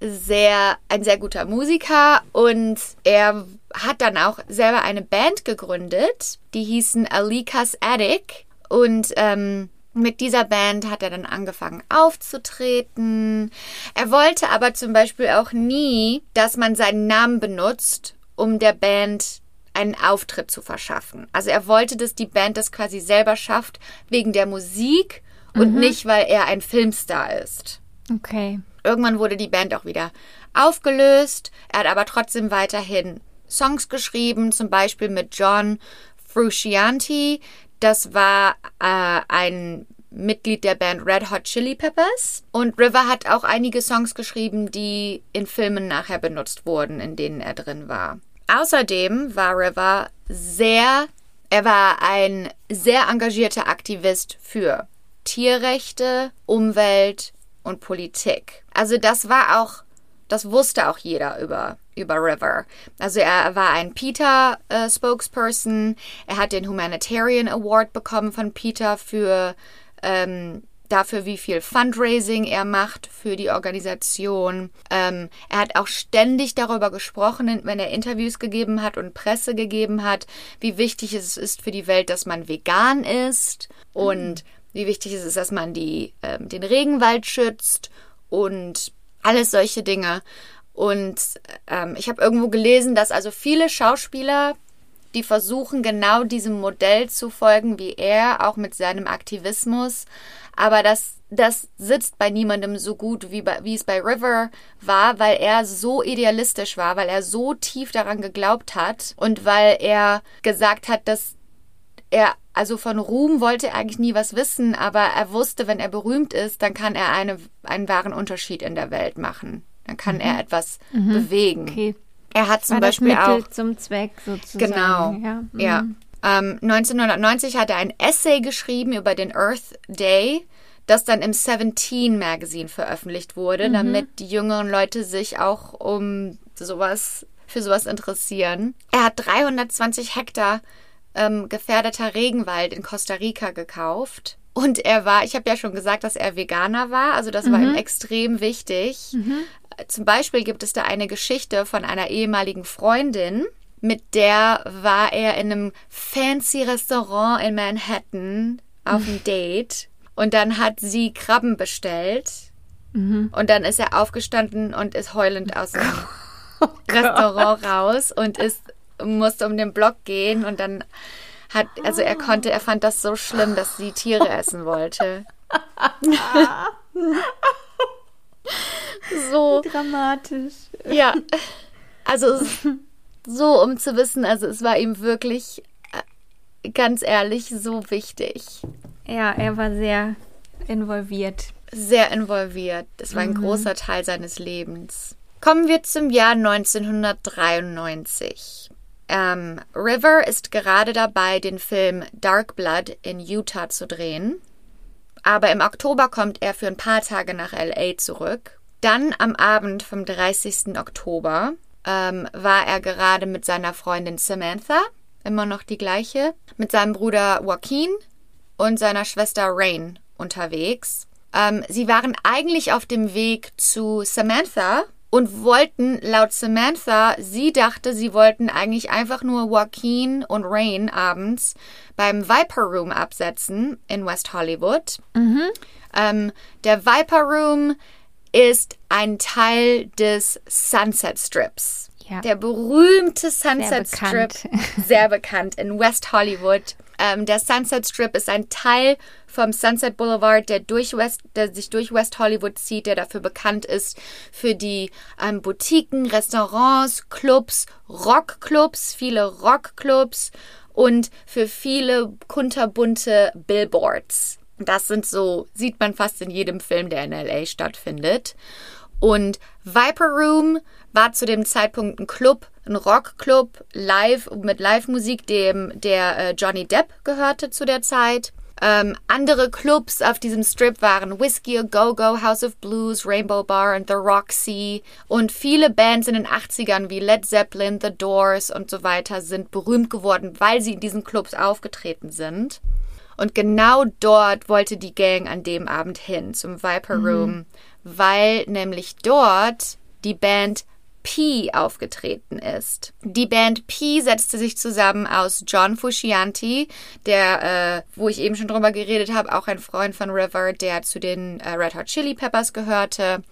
Speaker 2: sehr ein sehr guter Musiker und er hat dann auch selber eine Band gegründet, die hießen Alikas Attic und ähm, mit dieser Band hat er dann angefangen aufzutreten. Er wollte aber zum Beispiel auch nie, dass man seinen Namen benutzt, um der Band einen Auftritt zu verschaffen. Also er wollte, dass die Band das quasi selber schafft, wegen der Musik und nicht, weil er ein Filmstar ist.
Speaker 1: Okay.
Speaker 2: Irgendwann wurde die Band auch wieder aufgelöst. Er hat aber trotzdem weiterhin Songs geschrieben, zum Beispiel mit John Frusciante. Das war äh, ein Mitglied der Band Red Hot Chili Peppers. Und River hat auch einige Songs geschrieben, die in Filmen nachher benutzt wurden, in denen er drin war. Außerdem war River sehr, er war ein sehr engagierter Aktivist für Tierrechte, Umwelt und Politik. Also das war auch, das wusste auch jeder über, über River. Also er war ein PETA-Spokesperson. er hat den Humanitarian Award bekommen von PETA für ähm, dafür, wie viel Fundraising er macht für die Organisation. Ähm, er hat auch ständig darüber gesprochen, wenn er Interviews gegeben hat und Presse gegeben hat, wie wichtig es ist für die Welt, dass man vegan ist und wie wichtig es ist, dass man die, ähm, den Regenwald schützt und alles solche Dinge. Und ähm, ich habe irgendwo gelesen, dass also viele Schauspieler, die versuchen genau diesem Modell zu folgen wie er, auch mit seinem Aktivismus, aber das, das sitzt bei niemandem so gut, wie, bei, wie es bei River war, weil er so idealistisch war, weil er so tief daran geglaubt hat und weil er gesagt hat, dass er, also von Ruhm wollte er eigentlich nie was wissen, aber er wusste, wenn er berühmt ist, dann kann er eine, einen wahren Unterschied in der Welt machen. Dann kann er etwas bewegen.
Speaker 1: Okay.
Speaker 2: Er hat zum
Speaker 1: War das
Speaker 2: Beispiel
Speaker 1: Mittel
Speaker 2: auch.
Speaker 1: zum Zweck sozusagen.
Speaker 2: Genau.
Speaker 1: Ja. Mhm.
Speaker 2: Ja. Ähm, 1990 hat er ein Essay geschrieben über den Earth Day, das dann im Seventeen Magazine veröffentlicht wurde,
Speaker 1: Mhm.
Speaker 2: damit die jüngeren Leute sich auch um sowas, für sowas interessieren. Er hat 320 Hektar ähm, gefährdeter Regenwald in Costa Rica gekauft. Und er war, ich habe ja schon gesagt, dass er Veganer war, also das war ihm extrem wichtig. Zum Beispiel gibt es da eine Geschichte von einer ehemaligen Freundin, mit der war er in einem fancy Restaurant in Manhattan auf einem Date. Und dann hat sie Krabben bestellt. Und dann ist er aufgestanden und ist heulend aus dem Restaurant raus und ist, musste um den Block gehen und dann hat, also er konnte, er fand das so schlimm, dass sie Tiere essen wollte. so.
Speaker 1: Dramatisch.
Speaker 2: Ja. Also so, um zu wissen, also es war ihm wirklich, äh, ganz ehrlich, so wichtig.
Speaker 1: Ja, er war sehr involviert.
Speaker 2: Sehr involviert. Das war ein großer Teil seines Lebens. Kommen wir zum Jahr 1993. Ähm, River ist gerade dabei, den Film Dark Blood in Utah zu drehen. Aber im Oktober kommt er für ein paar Tage nach LA zurück. Dann am Abend vom 30. Oktober ähm, war er gerade mit seiner Freundin Samantha, immer noch die gleiche, mit seinem Bruder Joaquin und seiner Schwester Rain unterwegs. Ähm, sie waren eigentlich auf dem Weg zu Samantha und wollten laut Samantha, sie dachte, sie wollten eigentlich einfach nur Joaquin und Rain abends beim Viper Room absetzen in West Hollywood. Ähm, der Viper Room ist ein Teil des Sunset Strips.
Speaker 1: Ja.
Speaker 2: Der berühmte Sunset
Speaker 1: bekannt.
Speaker 2: Strip, sehr bekannt in West Hollywood. Ähm, der Sunset Strip ist ein Teil vom Sunset Boulevard, der, durch West, der sich durch West Hollywood zieht, der dafür bekannt ist für die ähm, Boutiquen, Restaurants, Clubs, Rockclubs, viele Rockclubs und für viele kunterbunte Billboards. Das sind so, sieht man fast in jedem Film, der in LA stattfindet. Und Viper Room war zu dem Zeitpunkt ein Club, ein Rockclub, live, mit Live-Musik, dem der äh, Johnny Depp gehörte zu der Zeit. Ähm, andere Clubs auf diesem Strip waren Whiskey A Go Go, House of Blues, Rainbow Bar und The Roxy. Und viele Bands in den 80ern wie Led Zeppelin, The Doors und so weiter sind berühmt geworden, weil sie in diesen Clubs aufgetreten sind. Und genau dort wollte die Gang an dem Abend hin, zum Viper Room, weil nämlich dort die Band P aufgetreten ist. Die Band P setzte sich zusammen aus John Fuscianti, der, äh, wo ich eben schon drüber geredet habe, auch ein Freund von River, der zu den äh, Red Hot Chili Peppers gehörte,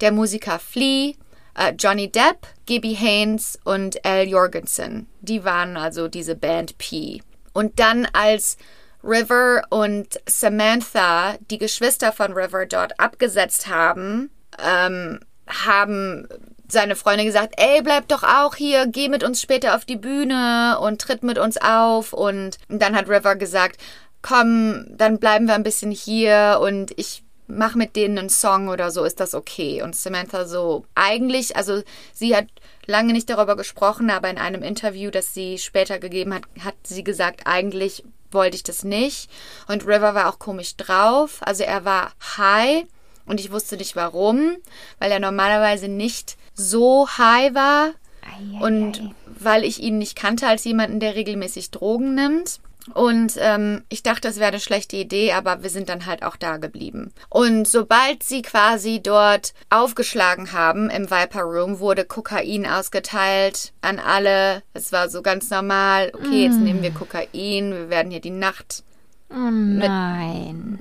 Speaker 2: der Musiker Flea, äh, Johnny Depp, Gibby Haynes und Al Jorgensen. Die waren also diese Band P. Und dann als River und Samantha, die Geschwister von River, dort abgesetzt haben, ähm, haben seine Freunde gesagt, ey, bleib doch auch hier, geh mit uns später auf die Bühne und tritt mit uns auf. Und dann hat River gesagt, komm, dann bleiben wir ein bisschen hier und ich mach mit denen einen Song oder so, ist das okay? Und Samantha so, eigentlich, also sie hat lange nicht darüber gesprochen, aber in einem Interview, das sie später gegeben hat, hat sie gesagt, eigentlich wollte ich das nicht. Und River war auch komisch drauf. Also er war high und ich wusste nicht warum, weil er normalerweise nicht so high war und weil ich ihn nicht kannte als jemanden, der regelmäßig Drogen nimmt. Und ähm, ich dachte, es wäre eine schlechte Idee, aber wir sind dann halt auch da geblieben. Und sobald sie quasi dort aufgeschlagen haben im Viper Room, wurde Kokain ausgeteilt an alle. Es war so ganz normal. Okay, jetzt nehmen wir Kokain. Wir werden hier die Nacht
Speaker 1: Oh nein.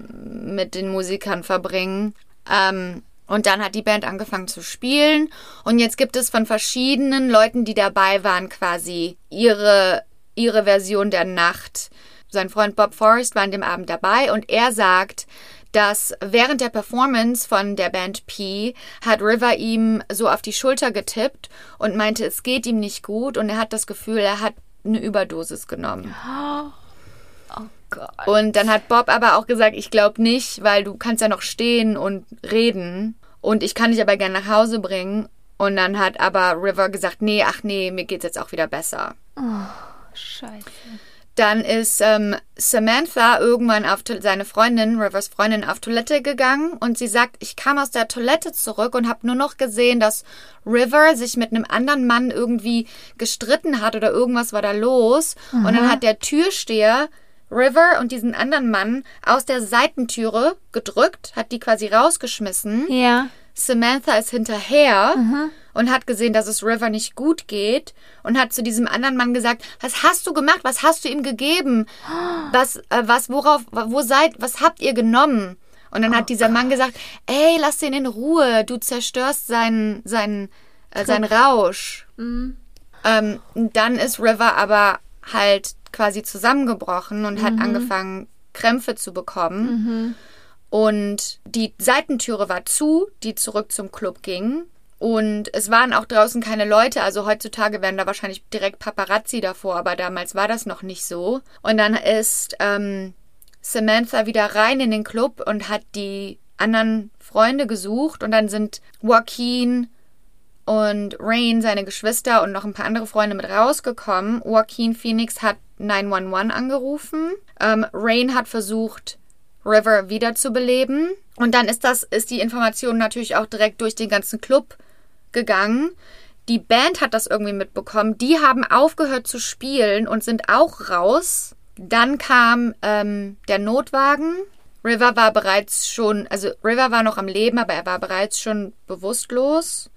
Speaker 2: mit den Musikern verbringen. Ähm, und dann hat die Band angefangen zu spielen. Und jetzt gibt es von verschiedenen Leuten, die dabei waren, quasi ihre, ihre Version der Nacht. Sein Freund Bob Forrest war an dem Abend dabei und er sagt, dass während der Performance von der Band P hat River ihm so auf die Schulter getippt und meinte, es geht ihm nicht gut und er hat das Gefühl, er hat eine Überdosis genommen.
Speaker 1: Oh Gott.
Speaker 2: Und dann hat Bob aber auch gesagt, ich glaube nicht, weil du kannst ja noch stehen und reden und ich kann dich aber gerne nach Hause bringen. Und dann hat aber River gesagt, nee, ach nee, mir geht's jetzt auch wieder besser.
Speaker 1: Scheiße.
Speaker 2: Dann ist ähm, Samantha irgendwann auf seine Freundin, Rivers Freundin, auf Toilette gegangen und sie sagt, ich kam aus der Toilette zurück und habe nur noch gesehen, dass River sich mit einem anderen Mann irgendwie gestritten hat oder irgendwas war da los. Und dann hat der Türsteher River und diesen anderen Mann aus der Seitentüre gedrückt, hat die quasi rausgeschmissen.
Speaker 1: Ja.
Speaker 2: Samantha ist hinterher und hat gesehen, dass es River nicht gut geht und hat zu diesem anderen Mann gesagt, was hast du gemacht? Was hast du ihm gegeben? Was, äh, was, worauf, wo seid, was habt ihr genommen? Und dann hat dieser Mann gesagt, ey, lass den in Ruhe, du zerstörst seinen, seinen, äh, sein Rausch.
Speaker 1: Mhm.
Speaker 2: Ähm, dann ist River aber halt quasi zusammengebrochen und hat angefangen, Krämpfe zu bekommen. Und die Seitentüre war zu, die zurück zum Club ging. Und es waren auch draußen keine Leute. Also heutzutage wären da wahrscheinlich direkt Paparazzi davor, aber damals war das noch nicht so. Und dann ist ähm, Samantha wieder rein in den Club und hat die anderen Freunde gesucht. Und dann sind Joaquin und Rain, seine Geschwister und noch ein paar andere Freunde mit rausgekommen. Joaquin Phoenix hat 911 angerufen. Ähm, Rain hat versucht, River wiederzubeleben. Und dann ist das, ist die Information natürlich auch direkt durch den ganzen Club gegangen. Die Band hat das irgendwie mitbekommen. Die haben aufgehört zu spielen und sind auch raus. Dann kam ähm, der Notwagen. River war bereits schon, also River war noch am Leben, aber er war bereits schon bewusstlos.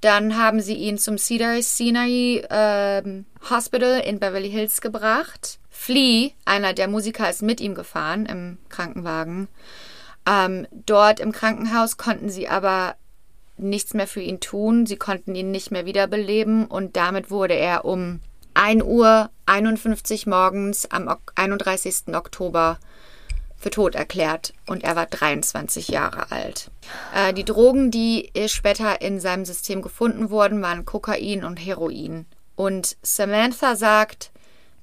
Speaker 2: Dann haben sie ihn zum Cedar Sinai ähm, Hospital in Beverly Hills gebracht. Flea, einer der Musiker, ist mit ihm gefahren im Krankenwagen. Ähm, dort im Krankenhaus konnten sie aber nichts mehr für ihn tun. Sie konnten ihn nicht mehr wiederbeleben und damit wurde er um 1 Uhr 51 morgens am Ok- 31. Oktober für tot erklärt und er war 23 Jahre alt. Äh, die Drogen, die später in seinem System gefunden wurden, waren Kokain und Heroin. Und Samantha sagt,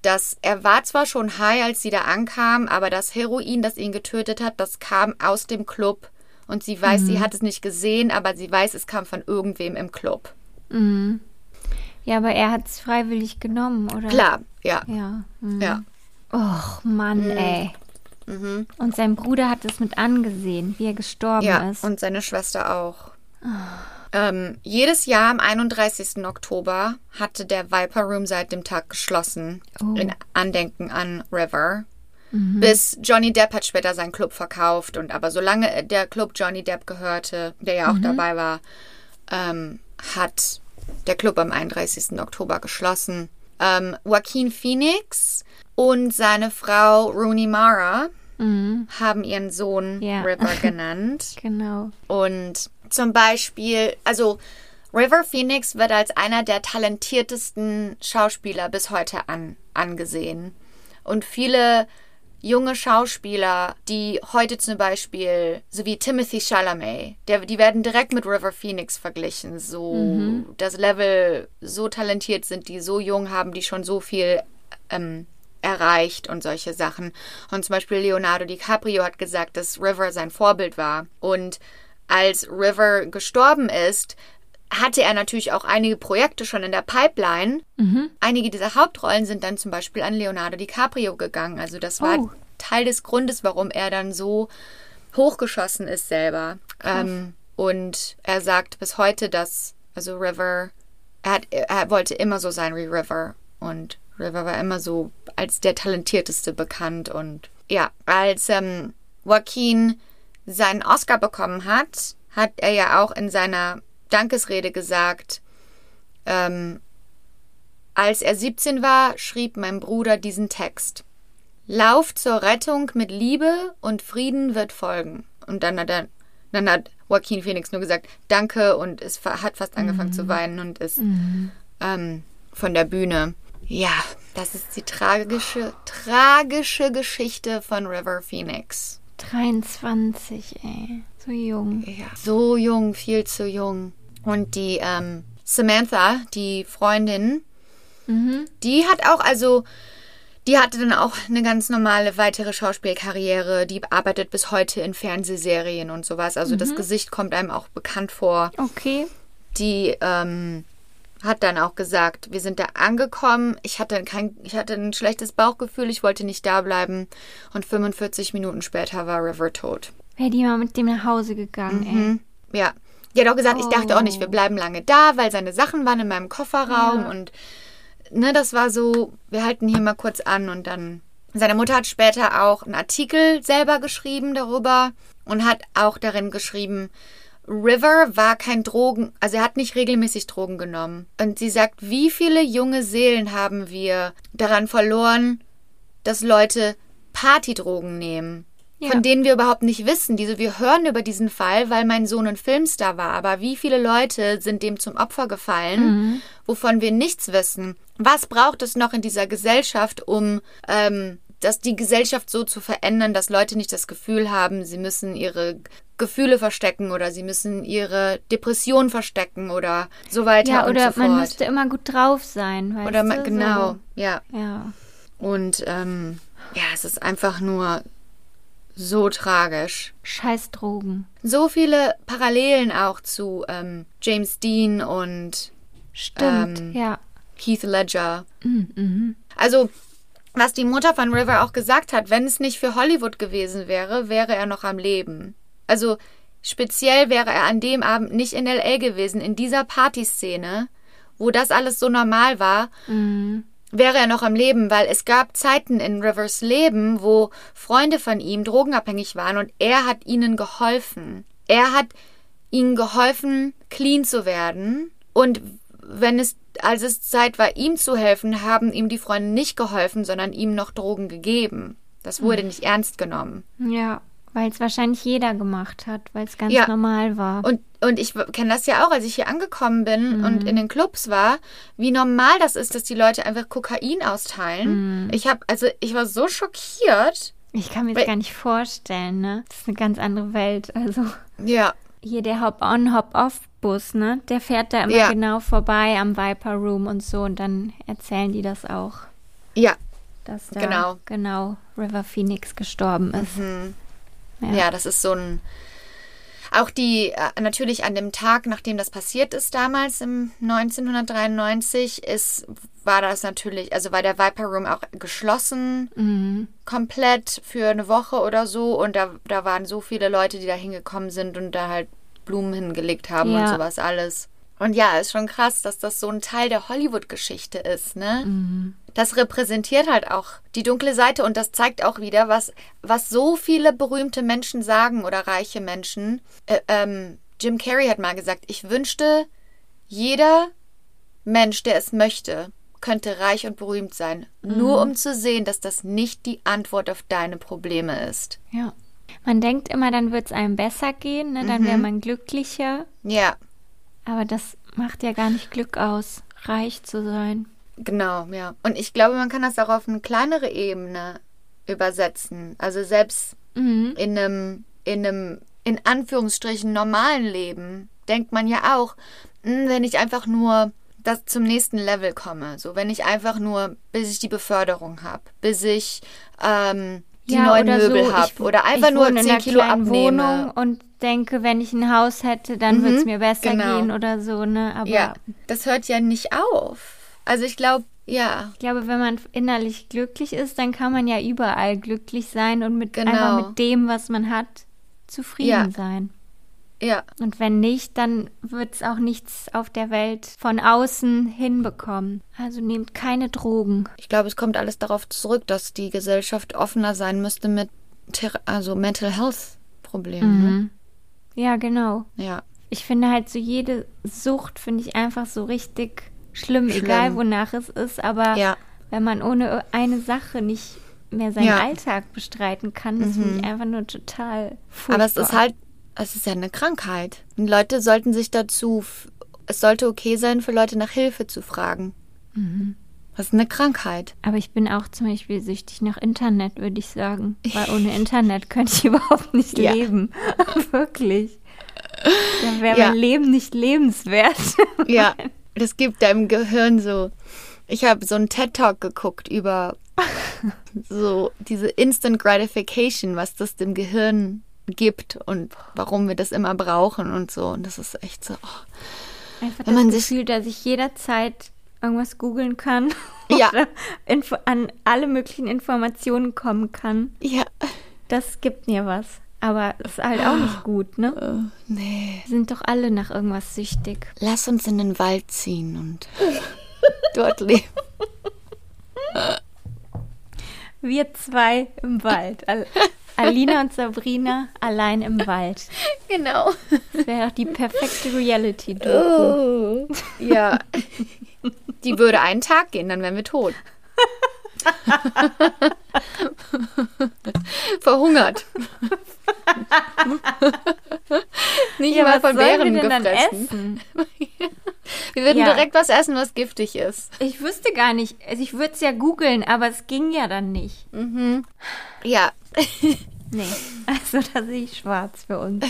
Speaker 2: dass er war zwar schon high, als sie da ankam, aber das Heroin, das ihn getötet hat, das kam aus dem Club. Und sie weiß, sie hat es nicht gesehen, aber sie weiß, es kam von irgendwem im Club.
Speaker 1: Ja, aber er hat es freiwillig genommen, oder?
Speaker 2: Klar, ja.
Speaker 1: Ja. Mhm.
Speaker 2: Ja.
Speaker 1: Och, Mann, ey. Und sein Bruder hat es mit angesehen, wie er gestorben
Speaker 2: Ja,
Speaker 1: ist.
Speaker 2: und seine Schwester auch. Ähm, jedes Jahr am 31. Oktober hatte der Viper Room seit dem Tag geschlossen, in Andenken an River. Bis Johnny Depp hat später seinen Club verkauft und aber solange der Club Johnny Depp gehörte, der ja auch dabei war, ähm, hat der Club am 31. Oktober geschlossen. Ähm, Joaquin Phoenix und seine Frau Rooney Mara haben ihren Sohn
Speaker 1: Ja.
Speaker 2: River genannt.
Speaker 1: genau.
Speaker 2: Und zum Beispiel, also River Phoenix wird als einer der talentiertesten Schauspieler bis heute an, angesehen. Und viele junge Schauspieler, die heute zum Beispiel, so wie Timothy Chalamet, der, die werden direkt mit River Phoenix verglichen. So das Level, so talentiert sind die, so jung haben die schon so viel ähm, erreicht und solche Sachen. Und zum Beispiel Leonardo DiCaprio hat gesagt, dass River sein Vorbild war. Und als River gestorben ist, hatte er natürlich auch einige Projekte schon in der Pipeline. Einige dieser Hauptrollen sind dann zum Beispiel an Leonardo DiCaprio gegangen. Also das war
Speaker 1: Oh.
Speaker 2: Teil des Grundes, warum er dann so hochgeschossen ist selber. Ähm, und er sagt bis heute, dass, also River, er, hat, er wollte immer so sein wie River. Und River war immer so als der talentierteste bekannt. Und ja, als ähm, Joaquin seinen Oscar bekommen hat, hat er ja auch in seiner Dankesrede gesagt, ähm, als er 17 war, schrieb mein Bruder diesen Text. Lauf zur Rettung mit Liebe und Frieden wird folgen. Und dann hat er, dann hat Joaquin Phoenix nur gesagt, danke und es hat fast angefangen zu weinen und ist ähm, von der Bühne. Ja, das ist die tragische, tragische Geschichte von River Phoenix.
Speaker 1: 23, ey. So jung.
Speaker 2: Ja. So jung, viel zu jung. Und die ähm, Samantha, die Freundin, die hat auch, also, die hatte dann auch eine ganz normale weitere Schauspielkarriere. Die arbeitet bis heute in Fernsehserien und sowas. Also das Gesicht kommt einem auch bekannt vor.
Speaker 1: Okay.
Speaker 2: Die ähm, hat dann auch gesagt, wir sind da angekommen. Ich hatte kein, ich hatte ein schlechtes Bauchgefühl. Ich wollte nicht da bleiben. Und 45 Minuten später war River tot.
Speaker 1: Wäre die mal mit dem nach Hause gegangen,
Speaker 2: Ja. Die hat auch gesagt, ich dachte auch nicht,
Speaker 1: Oh.
Speaker 2: wir bleiben lange da, weil seine Sachen waren in meinem Kofferraum
Speaker 1: Ja.
Speaker 2: und ne, das war so, wir halten hier mal kurz an und dann. Seine Mutter hat später auch einen Artikel selber geschrieben darüber und hat auch darin geschrieben, River war kein Drogen, also er hat nicht regelmäßig Drogen genommen. Und sie sagt, wie viele junge Seelen haben wir daran verloren, dass Leute Partydrogen nehmen.
Speaker 1: Ja.
Speaker 2: von denen wir überhaupt nicht wissen. Diese, wir hören über diesen Fall, weil mein Sohn ein Filmstar war. Aber wie viele Leute sind dem zum Opfer gefallen, wovon wir nichts wissen? Was braucht es noch in dieser Gesellschaft, um ähm, dass die Gesellschaft so zu verändern, dass Leute nicht das Gefühl haben, sie müssen ihre Gefühle verstecken oder sie müssen ihre Depression verstecken oder so weiter
Speaker 1: Ja,
Speaker 2: und
Speaker 1: oder
Speaker 2: so
Speaker 1: man
Speaker 2: fort.
Speaker 1: müsste immer gut drauf sein. Weißt
Speaker 2: oder man,
Speaker 1: du?
Speaker 2: genau, ja.
Speaker 1: So. Ja.
Speaker 2: Und ähm, ja, es ist einfach nur so tragisch.
Speaker 1: Scheiß Drogen.
Speaker 2: So viele Parallelen auch zu ähm, James Dean und
Speaker 1: Stimmt,
Speaker 2: Ähm,
Speaker 1: ja.
Speaker 2: Heath Ledger.
Speaker 1: Mhm.
Speaker 2: Also, was die Mutter von River auch gesagt hat, wenn es nicht für Hollywood gewesen wäre, wäre er noch am Leben. Also, speziell wäre er an dem Abend nicht in L.A. gewesen, in dieser Partyszene, wo das alles so normal war,
Speaker 1: Mhm.
Speaker 2: Wäre er noch am Leben, weil es gab Zeiten in Rivers Leben, wo Freunde von ihm drogenabhängig waren und er hat ihnen geholfen. Er hat ihnen geholfen, clean zu werden und wenn es, als es Zeit war, ihm zu helfen, haben ihm die Freunde nicht geholfen, sondern ihm noch Drogen gegeben. Das wurde nicht ernst genommen.
Speaker 1: Ja, weil es wahrscheinlich jeder gemacht hat, weil es ganz
Speaker 2: Ja.
Speaker 1: normal war.
Speaker 2: Und, und ich kenne das ja auch, als ich hier angekommen bin und in den Clubs war, wie normal das ist, dass die Leute einfach Kokain austeilen. Ich habe, also ich war so schockiert.
Speaker 1: ich kann mir das gar nicht vorstellen, ne? Das ist eine ganz andere Welt. Also
Speaker 2: Ja,
Speaker 1: hier der Hop-on, Hop-off-Bus, ne? Der fährt da immer
Speaker 2: Ja.
Speaker 1: genau vorbei am Viper Room und so und dann erzählen die das auch,
Speaker 2: ja,
Speaker 1: dass da
Speaker 2: Genau.
Speaker 1: genau River Phoenix gestorben ist. Ja.
Speaker 2: ja, das ist so ein. Auch die, äh, natürlich an dem Tag, nachdem das passiert ist, damals im 1993, ist, war das natürlich, also war der Viper Room auch geschlossen,
Speaker 1: Mhm.
Speaker 2: komplett für eine Woche oder so. Und da, da waren so viele Leute, die da hingekommen sind und da halt Blumen hingelegt haben und
Speaker 1: Ja.
Speaker 2: sowas alles. Und ja, ist schon krass, dass das so ein Teil der Hollywood-Geschichte ist, ne?
Speaker 1: Mhm.
Speaker 2: Das repräsentiert halt auch die dunkle Seite und das zeigt auch wieder, was, was so viele berühmte Menschen sagen oder reiche Menschen. Äh, ähm, Jim Carrey hat mal gesagt, ich wünschte, jeder Mensch, der es möchte, könnte reich und berühmt sein, nur um zu sehen, dass das nicht die Antwort auf deine Probleme ist.
Speaker 1: Ja. Man denkt immer, dann wird es einem besser gehen, ne? dann wäre
Speaker 2: Mhm.
Speaker 1: man glücklicher.
Speaker 2: Ja,
Speaker 1: Aber das macht ja gar nicht Glück aus, reich zu sein.
Speaker 2: Genau, ja. Und ich glaube, man kann das auch auf eine kleinere Ebene übersetzen. Also selbst
Speaker 1: Mhm.
Speaker 2: in einem, in einem, in Anführungsstrichen normalen Leben denkt man ja auch, "Hm, wenn ich einfach nur das zum nächsten Level komme, so wenn ich einfach nur, bis ich die Beförderung habe, bis ich ähm, die
Speaker 1: ja,
Speaker 2: neuen Möbel
Speaker 1: so,
Speaker 2: habe oder einfach nur
Speaker 1: wohne in
Speaker 2: 10
Speaker 1: einer
Speaker 2: Kilo abnehme.
Speaker 1: Wohnung und denke, wenn ich ein Haus hätte, dann
Speaker 2: Mhm,
Speaker 1: würde es mir besser
Speaker 2: genau.
Speaker 1: gehen oder so, ne? Aber
Speaker 2: Ja, das hört ja nicht auf. Also ich glaube, ja,
Speaker 1: ich glaube, wenn man innerlich glücklich ist, dann kann man ja überall glücklich sein und mit
Speaker 2: Genau.
Speaker 1: einfach mit dem, was man hat, zufrieden
Speaker 2: Ja.
Speaker 1: sein.
Speaker 2: ja,
Speaker 1: Und wenn nicht, dann wird es auch nichts auf der Welt von außen hinbekommen. Also nehmt keine Drogen.
Speaker 2: ich glaube, es kommt alles darauf zurück, dass die Gesellschaft offener sein müsste mit also Mental Health Problemen.
Speaker 1: Mhm. Ja, genau.
Speaker 2: Ne? Ja,
Speaker 1: Ich finde halt so jede Sucht finde ich einfach so richtig schlimm,
Speaker 2: Schlimm.
Speaker 1: egal wonach es ist. Aber
Speaker 2: ja,
Speaker 1: wenn man ohne eine Sache nicht mehr seinen
Speaker 2: Ja. Mhm.
Speaker 1: Alltag bestreiten kann, das finde ich einfach nur total furchtbar.
Speaker 2: Aber es ist halt, es ist ja eine Krankheit. Und Leute sollten sich dazu, es sollte okay sein, für Leute nach Hilfe zu fragen.
Speaker 1: Mhm.
Speaker 2: Das ist eine Krankheit.
Speaker 1: Aber ich bin auch zum Beispiel süchtig nach Internet, würde ich sagen. Weil ohne Internet könnte ich überhaupt nicht
Speaker 2: Ja.
Speaker 1: leben. Wirklich. Dann wäre
Speaker 2: Ja.
Speaker 1: mein Leben nicht lebenswert.
Speaker 2: Ja, das gibt deinem Gehirn so. Ich habe so einen TED-Talk geguckt über so diese Instant Gratification, was das dem Gehirn gibt und warum wir das immer brauchen und so. Und das ist echt so. Oh.
Speaker 1: Einfach
Speaker 2: Wenn
Speaker 1: das
Speaker 2: man sich-
Speaker 1: Gefühl, dass ich jederzeit irgendwas googeln kann.
Speaker 2: Ja.
Speaker 1: Oder info an alle möglichen Informationen kommen kann.
Speaker 2: Ja.
Speaker 1: Das gibt mir was. Aber ist halt auch nicht gut, ne?
Speaker 2: Äh, nee.
Speaker 1: Wir sind doch alle nach irgendwas süchtig.
Speaker 2: Lass uns in den Wald ziehen und dort leben.
Speaker 1: Wir zwei im Wald. Al Alina und Sabrina allein im Wald.
Speaker 2: Genau.
Speaker 1: Das wäre doch die perfekte Reality-Doku.
Speaker 2: Oh. Ja. Die würde einen Tag gehen, dann wären wir tot. Verhungert. Nicht
Speaker 1: Ja, was
Speaker 2: von Bären gefressen.
Speaker 1: essen?
Speaker 2: Wir würden
Speaker 1: Ja.
Speaker 2: direkt was essen, was giftig ist.
Speaker 1: Ich wüsste gar nicht. Also ich würde es ja googeln, aber es ging ja dann nicht.
Speaker 2: Ja,
Speaker 1: Nee. Also da sehe ich schwarz für uns.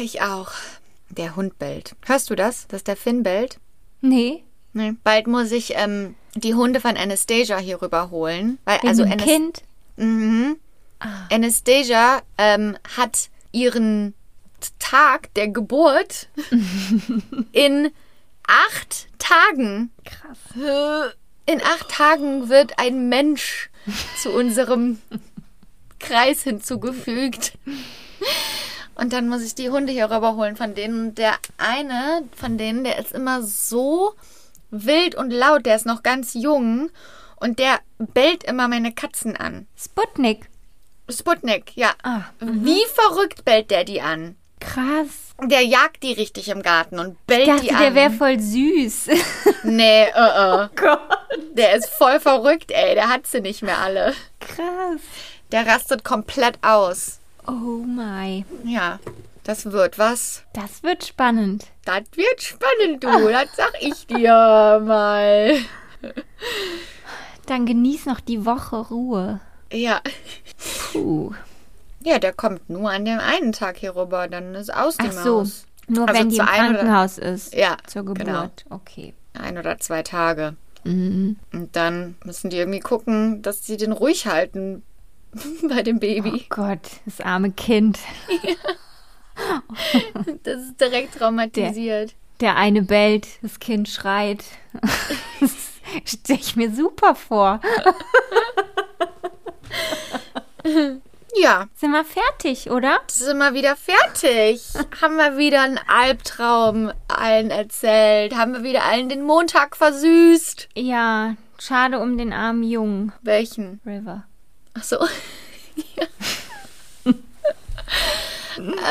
Speaker 2: ich auch. Der Hund bellt. Hörst du das? Dass der Finn bellt?
Speaker 1: Nee.
Speaker 2: Nee. Bald muss ich ähm, die Hunde von Anastasia hier rüberholen. Weil,
Speaker 1: Wegen
Speaker 2: also
Speaker 1: dem
Speaker 2: Anas
Speaker 1: Kind.
Speaker 2: Mhm. Anastasia ähm, hat ihren Tag der Geburt in acht Tagen.
Speaker 1: Krass.
Speaker 2: In acht Tagen wird ein Mensch zu unserem Kreis hinzugefügt. Und dann muss ich die Hunde hier rüberholen von denen. Und der eine von denen, der ist immer so wild und laut, der ist noch ganz jung. Und der bellt immer meine Katzen an.
Speaker 1: Sputnik.
Speaker 2: Sputnik, ja.
Speaker 1: Ah,
Speaker 2: Wie verrückt bellt der die an?
Speaker 1: Krass.
Speaker 2: Der jagt die richtig im Garten und bellt
Speaker 1: Ich dachte,
Speaker 2: die an.
Speaker 1: der wäre voll süß.
Speaker 2: nee, uh, uh.
Speaker 1: Gott.
Speaker 2: Der ist voll verrückt, ey. Der hat sie nicht mehr alle.
Speaker 1: Krass.
Speaker 2: Der rastet komplett aus.
Speaker 1: Oh my.
Speaker 2: Ja, das wird was.
Speaker 1: Das wird spannend.
Speaker 2: Das wird spannend, du. Das sag ich dir mal.
Speaker 1: Dann genieß noch die Woche Ruhe.
Speaker 2: Ja.
Speaker 1: Puh.
Speaker 2: Ja, der kommt nur an dem einen Tag hier rüber. Dann ist aus die
Speaker 1: Ach so.
Speaker 2: Maus.
Speaker 1: Nur
Speaker 2: Also
Speaker 1: wenn die im
Speaker 2: ein oder-
Speaker 1: Krankenhaus ist.
Speaker 2: Ja,
Speaker 1: Zur
Speaker 2: genau.
Speaker 1: Geburt. Okay.
Speaker 2: Ein oder zwei Tage.
Speaker 1: Mhm.
Speaker 2: Und dann müssen die irgendwie gucken, dass sie den ruhig halten bei dem
Speaker 1: Oh
Speaker 2: Baby.
Speaker 1: Gott, das arme Kind.
Speaker 2: Das ist direkt traumatisiert.
Speaker 1: Der eine bellt, das Kind schreit. Das stelle ich mir super vor.
Speaker 2: Ja,
Speaker 1: Sind wir fertig, oder?
Speaker 2: sind wir wieder fertig. haben wir wieder einen Albtraum allen erzählt. Haben wir wieder allen den Montag versüßt.
Speaker 1: Ja, schade um den armen Jungen.
Speaker 2: Welchen?
Speaker 1: River.
Speaker 2: Ach so.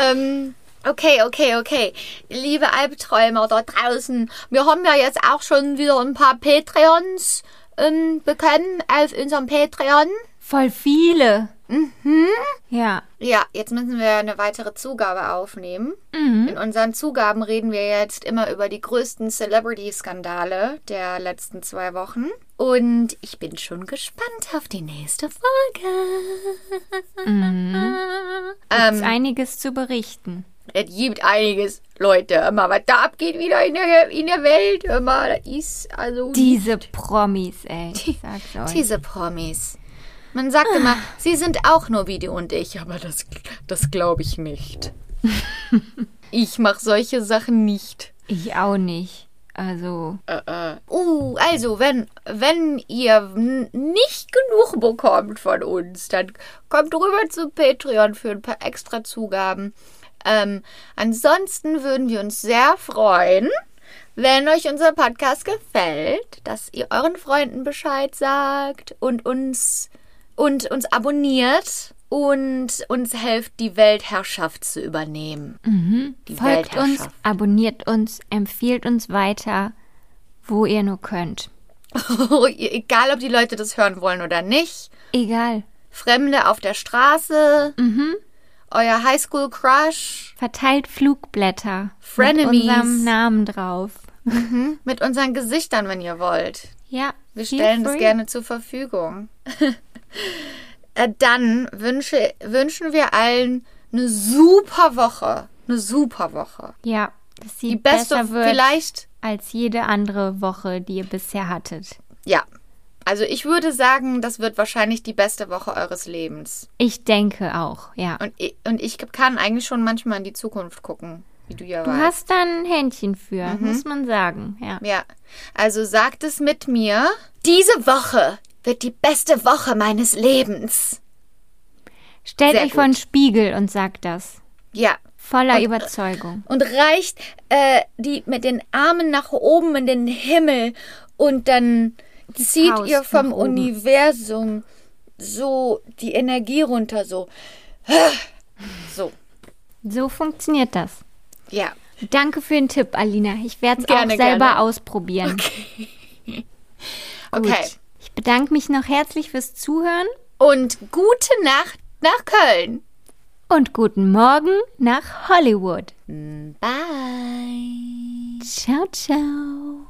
Speaker 2: ähm, okay, okay, okay. Liebe Albträumer da draußen, wir haben ja jetzt auch schon wieder ein paar Patreons ähm, bekommen auf unserem Patreon.
Speaker 1: Voll viele.
Speaker 2: Mhm.
Speaker 1: Ja.
Speaker 2: Ja, jetzt müssen wir eine weitere Zugabe aufnehmen.
Speaker 1: Mhm.
Speaker 2: In unseren Zugaben reden wir jetzt immer über die größten Celebrity-Skandale der letzten zwei Wochen. Und ich bin schon gespannt auf die nächste Folge.
Speaker 1: Gibt's
Speaker 2: Ähm,
Speaker 1: einiges zu berichten.
Speaker 2: es gibt einiges, Leute. Immer, was da abgeht wieder in der, in der Welt. Immer, das ist also.
Speaker 1: Diese Promis, ey. Euch.
Speaker 2: Diese Promis. Man sagt immer, sie sind auch nur wie du und ich, aber das, das glaube ich nicht. ich mache solche Sachen nicht.
Speaker 1: Ich auch nicht. Also,
Speaker 2: Äh, äh. Uh, also, wenn, wenn ihr nicht genug bekommt von uns, dann kommt rüber zu Patreon für ein paar extra Zugaben. Ähm, ansonsten würden wir uns sehr freuen, wenn euch unser Podcast gefällt, dass ihr euren Freunden Bescheid sagt und uns, und uns abonniert und uns helft, die Weltherrschaft zu übernehmen. Die
Speaker 1: folgt uns, abonniert uns, empfiehlt uns weiter, wo ihr nur könnt.
Speaker 2: Egal, ob die Leute das hören wollen oder nicht.
Speaker 1: Egal.
Speaker 2: Fremde auf der Straße, euer Highschool-Crush
Speaker 1: Verteilt Flugblätter
Speaker 2: Frenemies.
Speaker 1: mit unserem Namen drauf.
Speaker 2: mit unseren Gesichtern, wenn ihr wollt.
Speaker 1: Ja,
Speaker 2: Wir stellen das gerne zur Verfügung. Äh, Dann wünsche, wünschen wir allen eine super Woche. Eine super Woche.
Speaker 1: Ja, dass sie
Speaker 2: Die beste,
Speaker 1: besser wird
Speaker 2: vielleicht,
Speaker 1: als jede andere Woche, die ihr bisher hattet.
Speaker 2: ja. Also ich würde sagen, das wird wahrscheinlich die beste Woche eures Lebens.
Speaker 1: Ich denke auch, ja.
Speaker 2: Und ich, und ich kann eigentlich schon manchmal in die Zukunft gucken, wie du ja
Speaker 1: Du
Speaker 2: weißt.
Speaker 1: hast da ein Händchen für,
Speaker 2: Mhm.
Speaker 1: muss man sagen, ja.
Speaker 2: Ja, also sagt es mit mir. Diese Woche wird die beste Woche meines Lebens.
Speaker 1: Stellt
Speaker 2: Sehr
Speaker 1: euch vor einen
Speaker 2: gut.
Speaker 1: Spiegel und sagt das.
Speaker 2: Ja.
Speaker 1: Voller
Speaker 2: Und, äh,
Speaker 1: Überzeugung.
Speaker 2: Und reicht äh, die mit den Armen nach oben in den Himmel und dann zieht
Speaker 1: Faust
Speaker 2: ihr vom. Universum so die Energie runter, so. So,
Speaker 1: So funktioniert das.
Speaker 2: ja.
Speaker 1: Danke für den Tipp, Alina. Ich werde es auch selber
Speaker 2: gerne.
Speaker 1: ausprobieren.
Speaker 2: Okay.
Speaker 1: Ich Ich bedanke mich noch herzlich fürs Zuhören
Speaker 2: Und gute Nacht nach Köln.
Speaker 1: und guten Morgen nach Hollywood.
Speaker 2: Bye.
Speaker 1: Ciao, ciao.